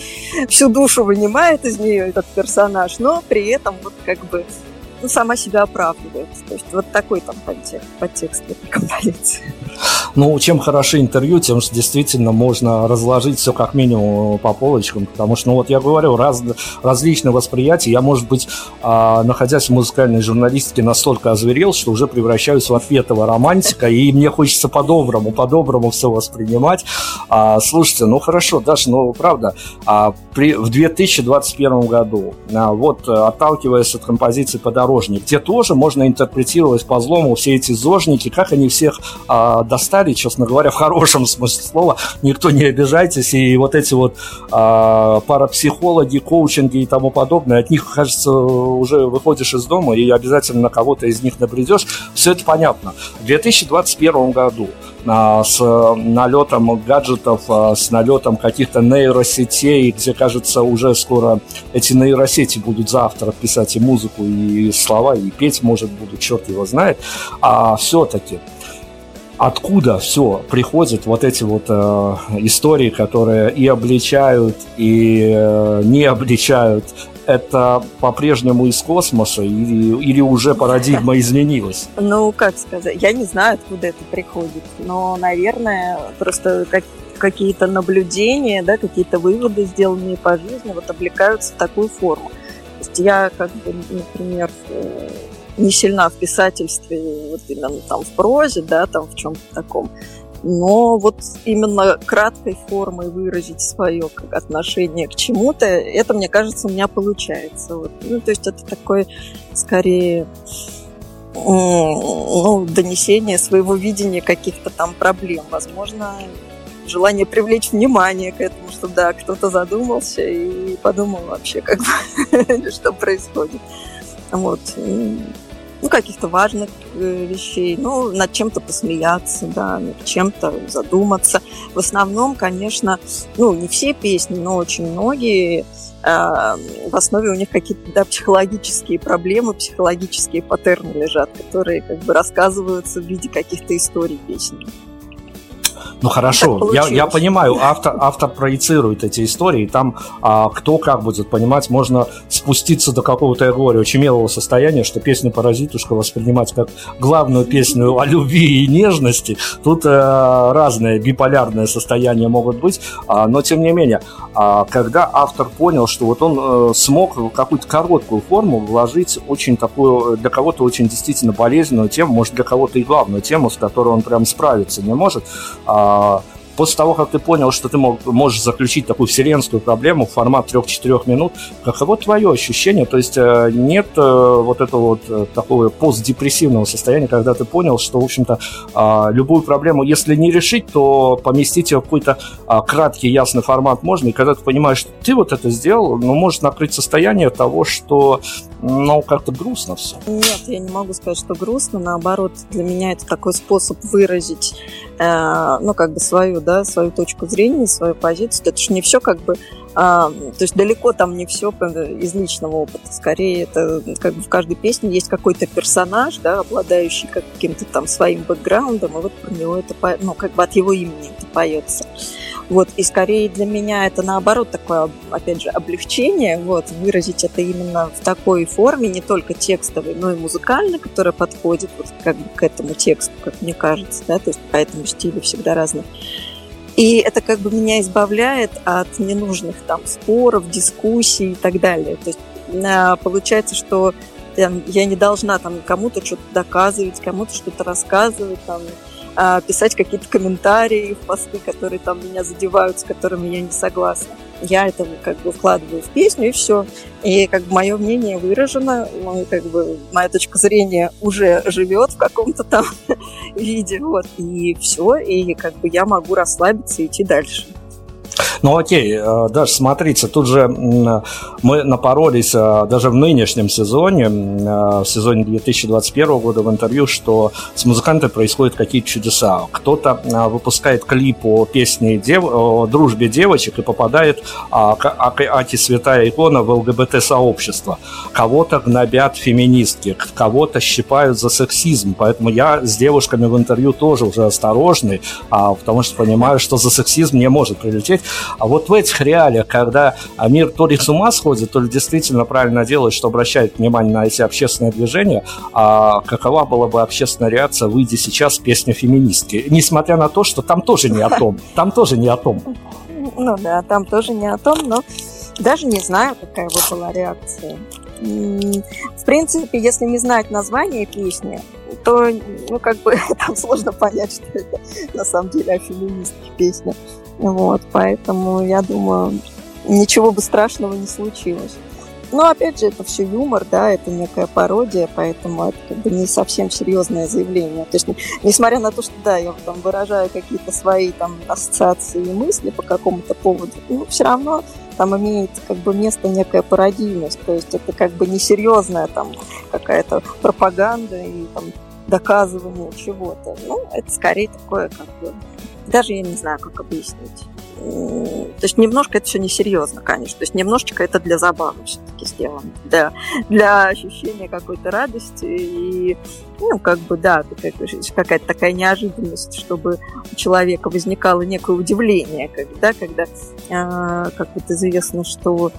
S2: всю душу вынимает из нее этот персонаж, но при этом вот как бы ну, сама себя оправдывает. То есть вот такой там подтекст, подтекст в этой композиции.
S1: Ну, чем хороши интервью, тем что действительно можно разложить все как минимум по полочкам, потому что, ну вот я говорю, раз, различные восприятия. Я, может быть, а, находясь в музыкальной журналистике, настолько озверел, что уже превращаюсь в отпетого романтика, и мне хочется по-доброму, по-доброму все воспринимать. А, слушайте, ну хорошо, даже, ну правда, а, при, в 2021 году, а, вот отталкиваясь от композиции «Подорожник», где тоже можно интерпретировать по злому все эти зожники, как они всех а, достали, честно говоря, в хорошем смысле слова. Никто не обижайтесь. И вот эти вот а, парапсихологи, коучинги и тому подобное, от них, кажется, уже выходишь из дома и обязательно на кого-то из них набредешь. Все это понятно. В 2021 году с налетом гаджетов, а, с налетом каких-то нейросетей, где, кажется, уже скоро эти нейросети будут завтра писать и музыку, и слова, и петь, может, будут, черт его знает. А все-таки откуда все приходят вот эти вот э, истории, которые и обличают, и э, не обличают. Это по-прежнему из космоса или, или уже парадигма [laughs] изменилась?
S2: Ну, как сказать, я не знаю, откуда это приходит, но, наверное, просто как, какие-то наблюдения, да, какие-то выводы, сделанные по жизни, вот облекаются в такую форму. То есть я, как бы, например, э, не сильна в писательстве, вот именно там в прозе, да, там в чем-то таком. Но вот именно краткой формой выразить свое отношение к чему-то, это, мне кажется, у меня получается. Вот. Ну, то есть это такой, скорее, ну, донесение своего видения каких-то там проблем. Возможно, желание привлечь внимание к этому, что да, кто-то задумался и подумал вообще, как бы, [laughs] что происходит. Вот ну, каких-то важных э, вещей, ну, над чем-то посмеяться, да, над чем-то задуматься. В основном, конечно, ну, не все песни, но очень многие э, в основе у них какие-то да, психологические проблемы, психологические паттерны лежат, которые как бы рассказываются в виде каких-то историй песен.
S1: Ну хорошо, я, я понимаю, автор, автор проецирует эти истории, там а, кто как будет понимать, можно спуститься до какого-то, я говорю, очумелого состояния, что песню «Паразитушка» воспринимать как главную песню о любви и нежности. Тут а, разные биполярные состояния могут быть, а, но тем не менее, а, когда автор понял, что вот он а, смог какую-то короткую форму вложить очень такую, для кого-то очень действительно болезненную тему, может для кого-то и главную тему, с которой он прям справиться не может, а, а, после того, как ты понял, что ты мог, можешь заключить такую вселенскую проблему в формат 3-4 минут, каково твое ощущение? То есть э, нет э, вот этого вот э, такого постдепрессивного состояния, когда ты понял, что, в общем-то, а, любую проблему, если не решить, то поместить ее в какой-то а, краткий, ясный формат можно, и когда ты понимаешь, что ты вот это сделал, ну, может накрыть состояние того, что, ну, как-то грустно все.
S2: Нет, я не могу сказать, что грустно, наоборот, для меня это такой способ выразить, ну, как бы свою да, свою точку зрения, свою позицию. Это же не все как бы а, то есть далеко там не все из личного опыта. Скорее, это как бы в каждой песне есть какой-то персонаж, да, обладающий каким-то там своим бэкграундом, и вот про него это, ну, как бы от его имени это поется. Вот, и скорее для меня это наоборот такое, опять же, облегчение, вот, выразить это именно в такой форме, не только текстовой, но и музыкальной, которая подходит вот как бы к этому тексту, как мне кажется, да, то есть по этому стилю всегда разные. И это как бы меня избавляет от ненужных там споров, дискуссий и так далее. То есть а, получается, что я не должна там кому-то что-то доказывать, кому-то что-то рассказывать, там, а, писать какие-то комментарии в посты, которые там меня задевают, с которыми я не согласна. Я это как бы вкладываю в песню, и все. И как бы мое мнение выражено, мой, как бы, моя точка зрения уже живет в каком-то там [laughs] виде, вот, и все, и как бы я могу расслабиться и идти дальше.
S1: Ну окей, э, даже смотрите, тут же мы напоролись э, даже в нынешнем сезоне, э, в сезоне 2021 года в интервью, что с музыкантами происходят какие-то чудеса. Кто-то выпускает клип о песне дев... о дружбе девочек и попадает а, Аки Святая Икона в ЛГБТ-сообщество. Кого-то гнобят феминистки, кого-то щипают за сексизм. Поэтому я с девушками в интервью тоже уже осторожный, а, потому что понимаю, что за сексизм не может прилететь. А вот в этих реалиях, когда мир то ли с ума сходит, то ли действительно правильно делает, что обращает внимание на эти общественные движения, а какова была бы общественная реакция, выйдя сейчас с песней феминистки? Несмотря на то, что там тоже не о том. Там тоже не о том.
S2: Ну да, там тоже не о том, но даже не знаю, какая бы была реакция. В принципе, если не знать название песни, то, ну, как бы, [laughs] там сложно понять, что это на самом деле о феминистке песня. Вот, поэтому я думаю, ничего бы страшного не случилось. Но опять же, это все юмор, да, это некая пародия, поэтому это как бы не совсем серьезное заявление. То есть, несмотря на то, что да, я там выражаю какие-то свои там ассоциации и мысли по какому-то поводу, ну, все равно там имеет как бы место некая пародийность. То есть это как бы несерьезная там какая-то пропаганда и там доказывания чего-то. Ну, это скорее такое, как бы, даже я не знаю, как объяснить. То есть немножко это все несерьезно, конечно. То есть немножечко это для забавы все-таки сделано. Для, для ощущения какой-то радости и, ну, как бы, да, какая-то такая неожиданность, чтобы у человека возникало некое удивление, когда, когда как вот известно, что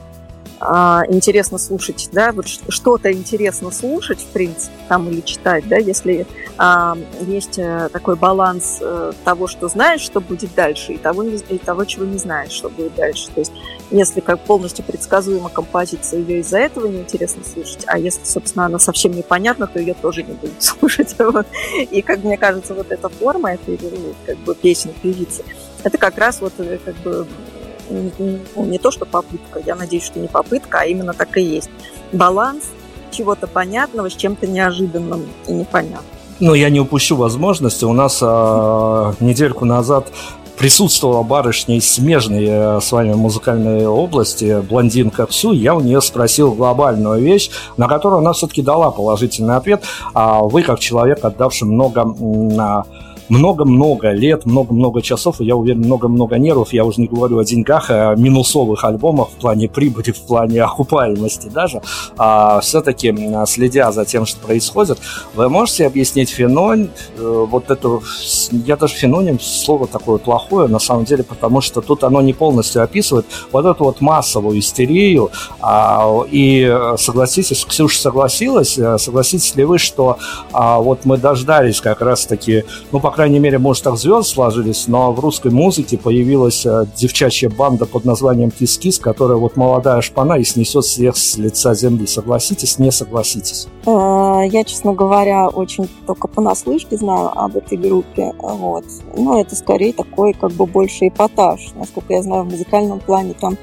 S2: а, интересно слушать, да, вот что-то интересно слушать, в принципе, там или читать, да, если а, есть э, такой баланс а, того, что знаешь, что будет дальше, и того, и того, чего не знаешь, что будет дальше. То есть, если как полностью предсказуема композиция, ее из-за этого неинтересно слушать, а если, собственно, она совсем непонятна, то ее тоже не будет [laughs] слушать. Вот. И, как мне кажется, вот эта форма, это как бы песен певицы, это как раз вот э, как бы ну, не то, что попытка, я надеюсь, что не попытка, а именно так и есть. Баланс чего-то понятного с чем-то неожиданным и непонятным.
S1: Ну, я не упущу возможности. У нас э, недельку назад присутствовала барышня из смежной э, с вами музыкальной области, блондинка Псю, я у нее спросил глобальную вещь, на которую она все-таки дала положительный ответ. А вы, как человек, отдавший много много-много лет, много-много часов, и я уверен, много-много нервов, я уже не говорю о деньгах, а о минусовых альбомах в плане прибыли, в плане окупаемости даже, а все-таки следя за тем, что происходит, вы можете объяснить феномен, э, вот это, я даже феномен, слово такое плохое, на самом деле, потому что тут оно не полностью описывает вот эту вот массовую истерию, а, и э, согласитесь, Ксюша согласилась, э, согласитесь ли вы, что а, вот мы дождались как раз-таки, ну, по крайней мере, может, так звезд сложились, но в русской музыке появилась э, девчачья банда под названием Кис-Кис, которая вот молодая шпана и снесет всех с лица земли. Согласитесь, не согласитесь?
S2: Э, я, честно говоря, очень только понаслышке знаю об этой группе. Вот. Но это скорее такой как бы больше эпатаж. Насколько я знаю, в музыкальном плане там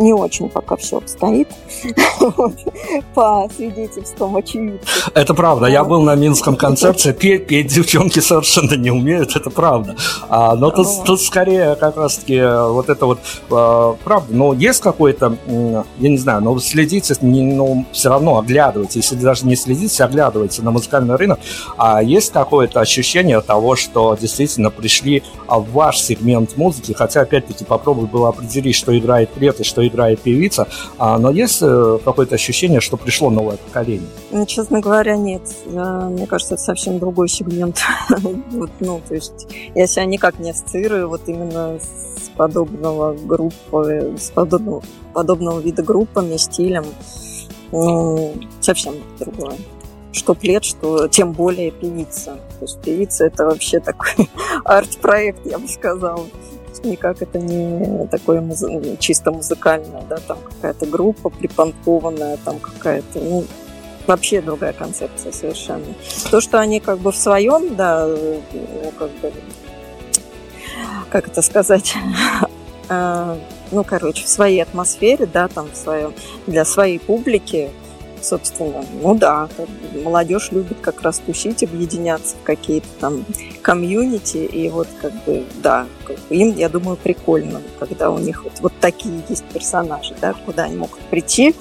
S2: не очень пока все обстоит [laughs] по свидетельствам очевидцев.
S1: Это правда. Я был на Минском концерте, петь, петь девчонки совершенно не умеют, это правда. А, но тут, тут скорее как раз-таки э, вот это вот э, правда. Но есть какой-то, я не знаю, но следите, ну, все равно оглядывайте, если даже не следите, оглядывайте на музыкальный рынок. А есть какое-то ощущение того, что действительно пришли в ваш сегмент музыки, хотя опять-таки попробуй было определить, что играет пред и играет певица, а, но есть э, какое-то ощущение, что пришло новое поколение?
S2: Ну, честно говоря, нет. Мне кажется, это совсем другой сегмент. [laughs] вот, ну, то есть я себя никак не ассоциирую вот именно с подобного группы, с подобного, подобного вида группами, стилем. Ну, совсем другое что плед, что тем более певица. То есть певица это вообще такой [laughs] арт-проект, я бы сказала никак это не такое музы- чисто музыкальное, да, там какая-то группа припанкованная, там какая-то, ну, вообще другая концепция совершенно. То, что они как бы в своем, да, ну, как бы, как это сказать, а, [laughs] ну, короче, в своей атмосфере, да, там, в своем, для своей публики, собственно, ну да, молодежь любит как раз тусить, объединяться в какие-то там комьюнити, и вот как бы, да, им, я думаю, прикольно, когда у них вот, вот такие есть персонажи, да, куда они могут прийти,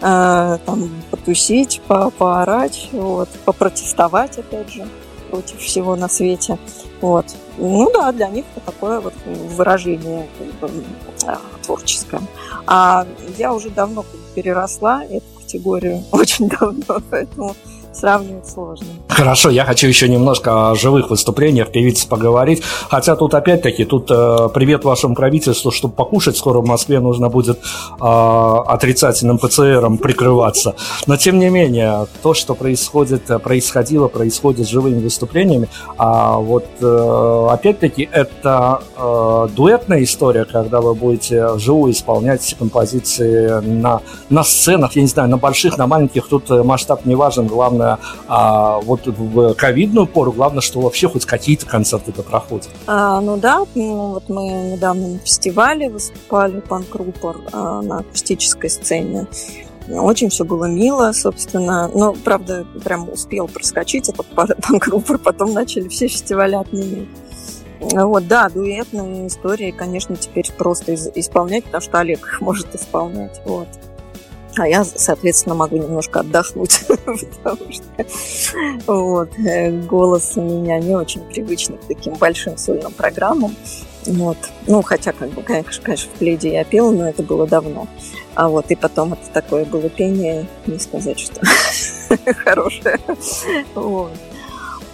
S2: э, там, потусить, по поорать, вот, попротестовать, опять же, против всего на свете, вот. Ну да, для них это такое вот выражение как бы, творческое. А я уже давно переросла эту категорию [laughs] очень давно, поэтому сравнивать сложно.
S1: Хорошо, я хочу еще немножко о живых выступлениях певицы поговорить. Хотя тут опять-таки, тут э, привет вашему правительству, чтобы покушать скоро в Москве нужно будет э, отрицательным ПЦРом прикрываться. Но тем не менее, то, что происходит, происходило, происходит с живыми выступлениями, а вот э, опять-таки это э, дуэтная история, когда вы будете вживую исполнять композиции на, на сценах, я не знаю, на больших, на маленьких, тут масштаб не важен, главное а вот в ковидную пору главное, что вообще хоть какие-то концерты это проходят.
S2: А, ну да, ну, вот мы недавно на фестивале выступали, панк-рупор а, на акустической сцене. Очень все было мило, собственно. Но, правда, прям успел проскочить этот панк-рупор, [laughs] потом начали все фестивали отменять. Вот, да, дуэтные истории, конечно, теперь просто исполнять, потому что Олег их может исполнять. Вот. А я, соответственно, могу немножко отдохнуть, [laughs] потому что вот, э, голос у меня не очень привычный к таким большим сольным программам. Вот. Ну, хотя, как бы, конечно, конечно, в пледе я пела, но это было давно. А вот, и потом это такое было пение, не сказать, что [laughs] хорошее. Вот.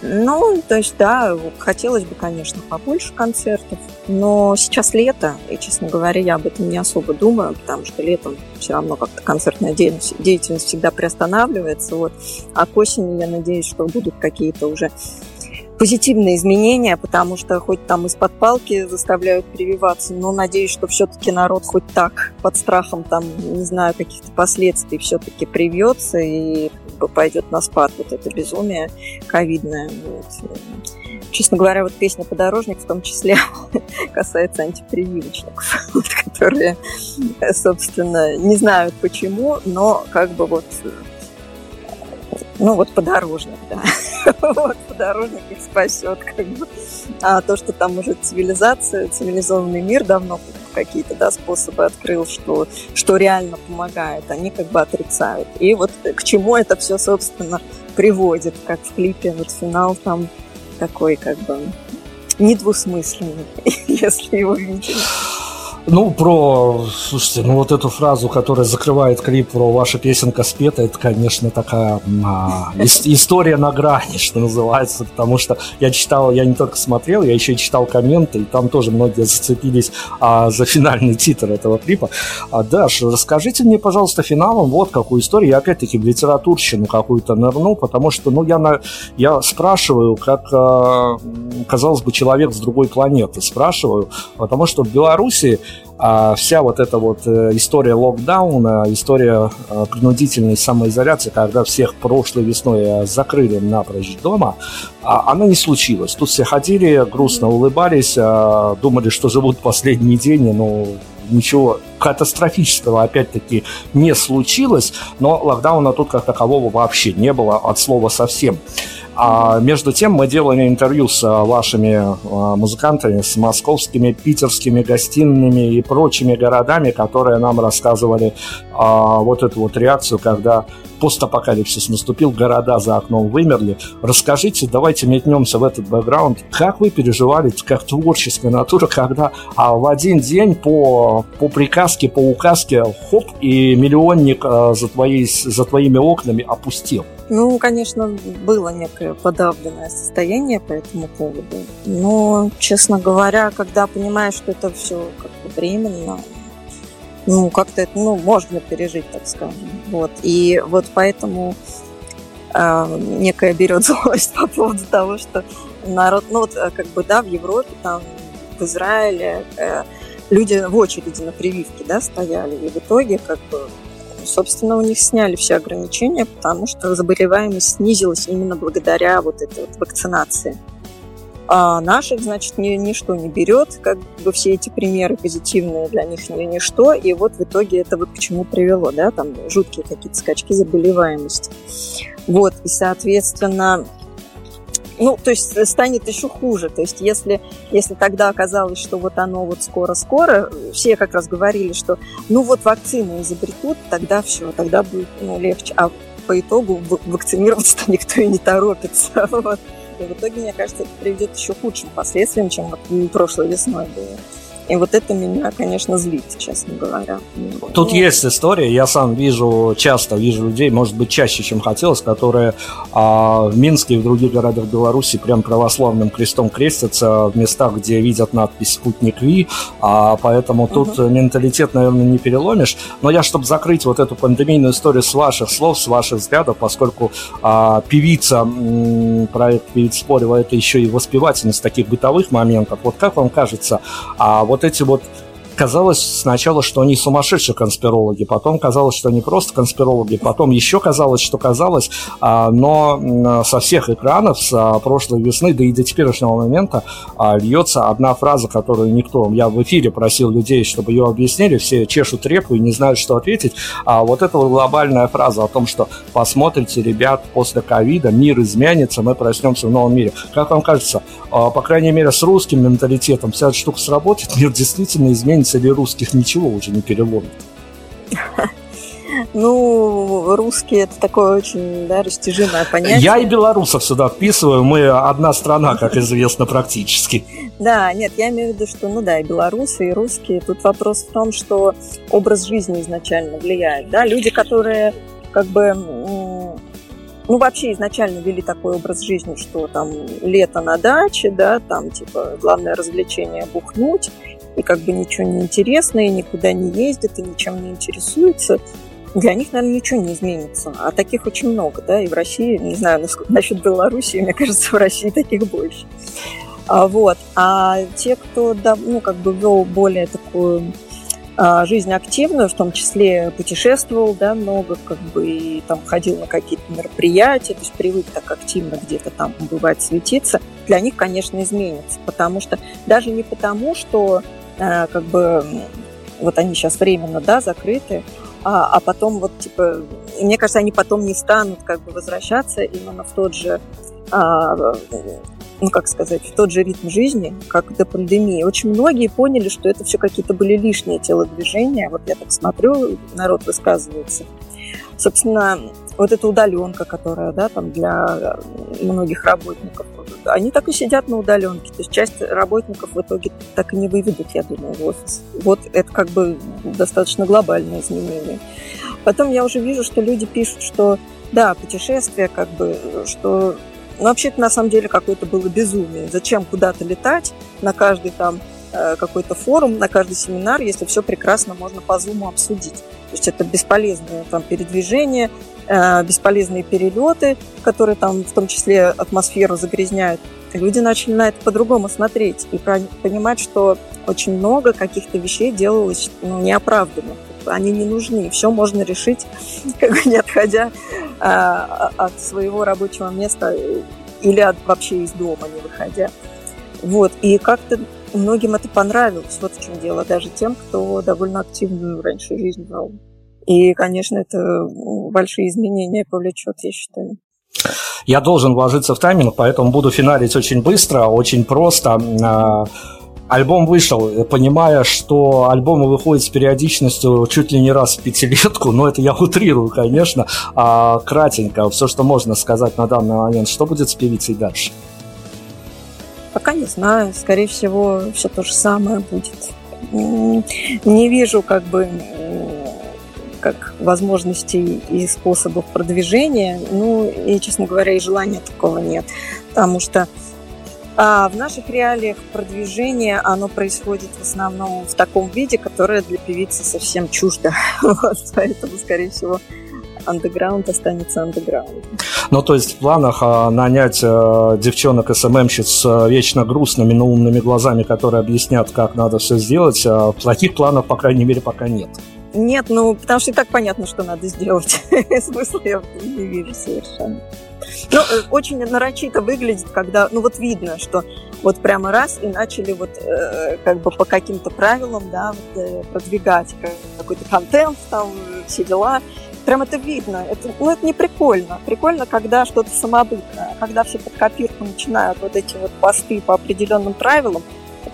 S2: Ну, то есть, да, хотелось бы, конечно, побольше концертов, но сейчас лето, и, честно говоря, я об этом не особо думаю, потому что летом все равно как-то концертная деятельность, всегда приостанавливается, вот. А к осени я надеюсь, что будут какие-то уже позитивные изменения, потому что хоть там из-под палки заставляют прививаться, но надеюсь, что все-таки народ хоть так под страхом там, не знаю, каких-то последствий все-таки привьется и пойдет на спад вот это безумие ковидное. Вот. Честно говоря, вот песня «Подорожник» в том числе [laughs] касается антипрививочников, [laughs] которые, собственно, не знают почему, но как бы вот ну вот подорожник, да. [laughs] вот подорожник их спасет, как бы. А то, что там уже цивилизация, цивилизованный мир давно какие-то да, способы открыл, что, что реально помогает, они как бы отрицают. И вот к чему это все, собственно, приводит, как в клипе, вот финал там такой как бы недвусмысленный, [laughs] если его видели.
S1: Ну, про, слушайте, ну вот эту фразу, которая закрывает клип про «Ваша песенка спета», это, конечно, такая а, история на грани, [laughs] что называется, потому что я читал, я не только смотрел, я еще и читал комменты, и там тоже многие зацепились а, за финальный титр этого клипа. А, Даш, расскажите мне, пожалуйста, финалом вот какую историю. Я опять-таки в литературщину какую-то нырну, потому что, ну, я, на, я спрашиваю, как, а, казалось бы, человек с другой планеты, спрашиваю, потому что в Беларуси а вся вот эта вот э, история локдауна, история э, принудительной самоизоляции, когда всех прошлой весной э, закрыли напрочь дома, а, она не случилась. Тут все ходили, грустно улыбались, думали, что живут последние дни, но ничего катастрофического опять-таки не случилось, но локдауна тут как такового вообще не было от слова совсем. А между тем мы делали интервью с а, вашими а, музыкантами, с московскими, питерскими гостиными и прочими городами, которые нам рассказывали а, вот эту вот реакцию, когда постапокалипсис наступил, города за окном вымерли. Расскажите, давайте метнемся в этот бэкграунд. Как вы переживали, как творческая натура, когда а, в один день по, по приказке, по указке, хоп, и миллионник а, за, твоей, за твоими окнами опустил?
S2: Ну, конечно, было некое подавленное состояние по этому поводу. Но, честно говоря, когда понимаешь, что это все как-то временно, ну, как-то это, ну, можно пережить, так скажем. Вот. И вот поэтому э, некая берет злость [laughs] по поводу того, что народ, ну, вот, э, как бы, да, в Европе, там, в Израиле э, люди в очереди на прививки, да, стояли, и в итоге, как бы, собственно, у них сняли все ограничения, потому что заболеваемость снизилась именно благодаря вот этой вот вакцинации. А наших, значит, ни, ничто не берет, как бы все эти примеры позитивные для них ни, ничто, и вот в итоге это вот к чему привело, да, там жуткие какие-то скачки заболеваемости. Вот, и, соответственно, ну, то есть станет еще хуже. То есть если, если тогда оказалось, что вот оно вот скоро-скоро, все как раз говорили, что ну вот вакцины изобретут, тогда все, тогда будет ну, легче. А по итогу вакцинироваться-то [laughs] никто и не торопится. [laughs] Вот. И в итоге, мне кажется, это приведет еще к худшим последствиям, чем прошлой весной было. И вот это меня, конечно, злит, честно говоря.
S1: Тут ну, есть история, я сам вижу, часто вижу людей, может быть, чаще, чем хотелось, которые а, в Минске и в других городах Беларуси прям православным крестом крестятся в местах, где видят надпись «Спутник Ви», а, поэтому тут угу. менталитет, наверное, не переломишь. Но я, чтобы закрыть вот эту пандемийную историю с ваших слов, с ваших взглядов, поскольку а, певица, м, проект «Певица Спорева» это еще и воспевательность таких бытовых моментов. Вот как вам кажется, а вот вот эти вот казалось сначала, что они сумасшедшие конспирологи, потом казалось, что они просто конспирологи, потом еще казалось, что казалось, а, но со всех экранов с а, прошлой весны, да и до теперешнего момента а, льется одна фраза, которую никто, я в эфире просил людей, чтобы ее объяснили, все чешут репу и не знают, что ответить, а вот эта глобальная фраза о том, что посмотрите, ребят, после ковида мир изменится, мы проснемся в новом мире. Как вам кажется, по крайней мере, с русским менталитетом вся эта штука сработает, мир действительно изменится, или русских ничего уже не переломит.
S2: Ну, русский это такое очень да, растяжимое понятие.
S1: Я и белорусов сюда вписываю, мы одна страна, как известно, практически.
S2: Да, нет, я имею в виду, что, ну да, и белорусы, и русские. Тут вопрос в том, что образ жизни изначально влияет. Да? Люди, которые как бы ну, вообще изначально вели такой образ жизни, что там лето на даче, да, там, типа, главное развлечение бухнуть, и как бы ничего не интересно, и никуда не ездят, и ничем не интересуются, для них, наверное, ничего не изменится. А таких очень много, да, и в России, не знаю, насколько, [laughs] насчет Белоруссии, мне кажется, в России таких больше. А, вот. А те, кто, ну, как бы вел более такую а, жизнь активную, в том числе путешествовал, да, много, как бы, и там ходил на какие-то мероприятия, то есть привык так активно где-то там бывать, светиться, для них, конечно, изменится, потому что даже не потому, что как бы вот они сейчас временно, да, закрыты, а, а потом вот, типа, мне кажется, они потом не станут как бы возвращаться именно в тот же а, ну, как сказать, в тот же ритм жизни, как до пандемии. Очень многие поняли, что это все какие-то были лишние телодвижения. Вот я так смотрю, народ высказывается. Собственно, вот эта удаленка, которая, да, там для многих работников, они так и сидят на удаленке. То есть часть работников в итоге так и не выведут, я думаю, в офис. Вот это как бы достаточно глобальное изменение. Потом я уже вижу, что люди пишут, что да, путешествия, как бы, что ну, вообще-то, на самом деле, какое-то было безумие. Зачем куда-то летать на каждый там э, какой-то форум, на каждый семинар, если все прекрасно можно по зуму обсудить. То есть это бесполезные там передвижения, э, бесполезные перелеты, которые там в том числе атмосферу загрязняют. Люди начали на это по-другому смотреть и понимать, что очень много каких-то вещей делалось ну, неоправданно они не нужны. Все можно решить, [laughs] как бы не отходя а, от своего рабочего места или от, вообще из дома не выходя. Вот. И как-то многим это понравилось. Вот в чем дело. Даже тем, кто довольно активную раньше жизнь вел. И, конечно, это большие изменения повлечет, я считаю.
S1: Я должен вложиться в тайминг, поэтому буду финалить очень быстро, очень просто. А, Альбом вышел, понимая, что альбомы выходят с периодичностью чуть ли не раз в пятилетку, но это я утрирую, конечно, а кратенько, все, что можно сказать на данный момент. Что будет с певицей дальше?
S2: Пока не знаю. Скорее всего, все то же самое будет. Не вижу как бы как возможностей и способов продвижения. Ну, и, честно говоря, и желания такого нет. Потому что а в наших реалиях продвижение, оно происходит в основном в таком виде, которое для певицы совсем чуждо. [laughs] Вот, поэтому, скорее всего, андеграунд останется андеграундом.
S1: Ну, то есть в планах а, нанять а, девчонок СММщиц с а, вечно грустными, но умными глазами, которые объяснят, как надо все сделать, а, плохих планов, по крайней мере, пока нет.
S2: Нет, ну, потому что и так понятно, что надо сделать. [laughs] Смысла я не вижу совершенно. Ну, э, очень нарочито выглядит, когда, ну, вот видно, что вот прямо раз и начали вот э, как бы по каким-то правилам, да, вот, э, продвигать какой-то контент, там, все дела. Прям это видно. Это, ну, это не прикольно. Прикольно, когда что-то самобытное. Когда все под копирку начинают вот эти вот посты по определенным правилам,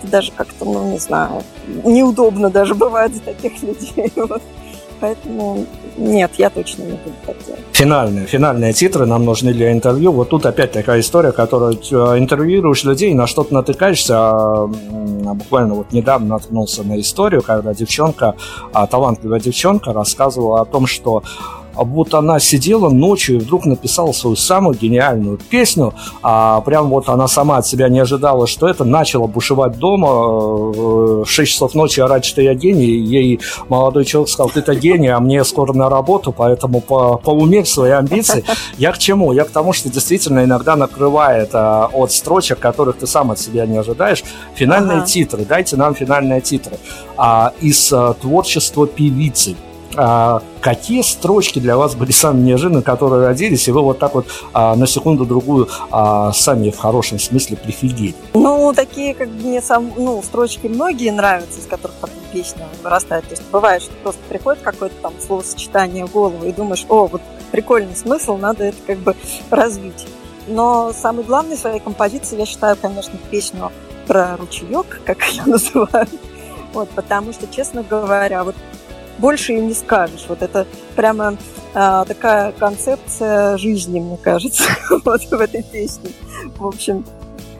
S2: это даже как-то, ну, не знаю, неудобно даже бывает за таких людей. [laughs] Поэтому нет, я точно не буду так делать.
S1: Финальные, финальные титры нам нужны для интервью. Вот тут опять такая история, которую э, интервьюируешь людей, на что-то натыкаешься. А, буквально вот недавно наткнулся на историю, когда девчонка, а, талантливая девчонка, рассказывала о том, что а вот она сидела ночью и вдруг написала свою самую гениальную песню, а прям вот она сама от себя не ожидала, что это, начала бушевать дома э, в 6 часов ночи орать, что я гений, ей молодой человек сказал, ты-то гений, а мне скоро на работу, поэтому по, поумерь свои амбиции. Я к чему? Я к тому, что действительно иногда накрывает а, от строчек, которых ты сам от себя не ожидаешь, финальные ага. титры, дайте нам финальные титры а, из а, творчества певицы. А, какие строчки для вас были самые неожиданные, которые родились, и вы вот так вот а, на секунду-другую а, сами в хорошем смысле прифигели?
S2: Ну, такие, как мне сам, ну, строчки многие нравятся, из которых потом песня вырастает. То есть бывает, что просто приходит какое-то там словосочетание в голову и думаешь, о, вот прикольный смысл, надо это как бы развить. Но самый главный своей композиции, я считаю, конечно, песню про ручеек, как [laughs] ее называют. Вот, потому что, честно говоря, вот больше и не скажешь. Вот это прямо а, такая концепция жизни, мне кажется, [laughs] вот в этой песне. В общем,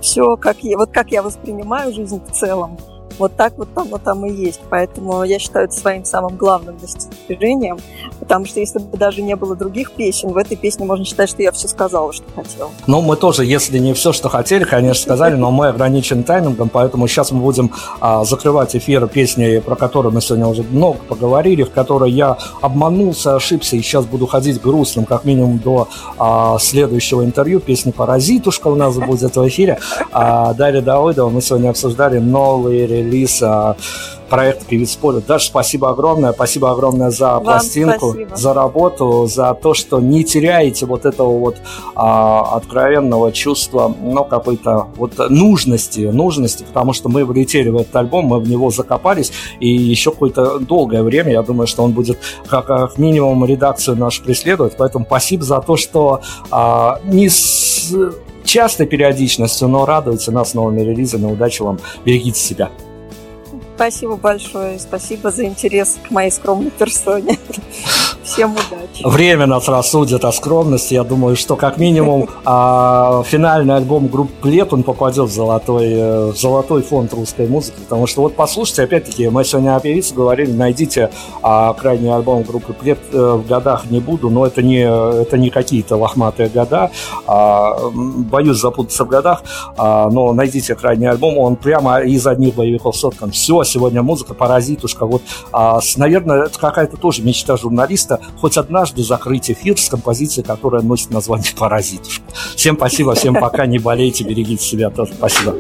S2: все как я, вот как я воспринимаю жизнь в целом, вот так вот оно там и есть. Поэтому я считаю это своим самым главным достижением. Потому что если бы даже не было других песен, в этой песне можно считать, что я все сказала, что хотела.
S1: Ну, мы тоже, если не все, что хотели, конечно, сказали, но мы ограничены таймингом, поэтому сейчас мы будем а, закрывать эфир песни, про которые мы сегодня уже много поговорили, в которой я обманулся, ошибся, и сейчас буду ходить грустным, как минимум до а, следующего интервью. Песни «Паразитушка» у нас будет в эфире. А, Дарья Давыдова, мы сегодня обсуждали новый релиз а, проекта «Певец поля». Даша, спасибо огромное. Спасибо огромное за
S2: Вам
S1: пластинку,
S2: спасибо.
S1: за работу, за то, что не теряете вот этого вот а, откровенного чувства, ну, какой-то вот нужности, нужности, потому что мы влетели в этот альбом, мы в него закопались, и еще какое-то долгое время, я думаю, что он будет как, как минимум редакцию нашу преследовать, поэтому спасибо за то, что а, не с частой периодичностью, но радуйте нас новыми релизами. Удачи вам, берегите себя.
S2: Спасибо большое. Спасибо за интерес к моей скромной персоне. [laughs] Всем удачи.
S1: Время нас рассудит о скромности. Я думаю, что как минимум [laughs] а, финальный альбом группы Лет он попадет в золотой, э, в золотой фонд русской музыки. Потому что вот послушайте, опять-таки, мы сегодня о певице говорили, найдите а, крайний альбом группы Плет в годах не буду, но это не, это не какие-то лохматые года. А, боюсь запутаться в годах, а, но найдите крайний альбом, он прямо из одних боевиков соткан. Все, сегодня музыка, паразитушка. Вот, а, с- наверное, это какая-то тоже мечта журналиста, хоть однажды закрыть эфир с композицией, которая носит название «Паразитушка». Всем спасибо, всем пока, не болейте, берегите себя тоже. Спасибо.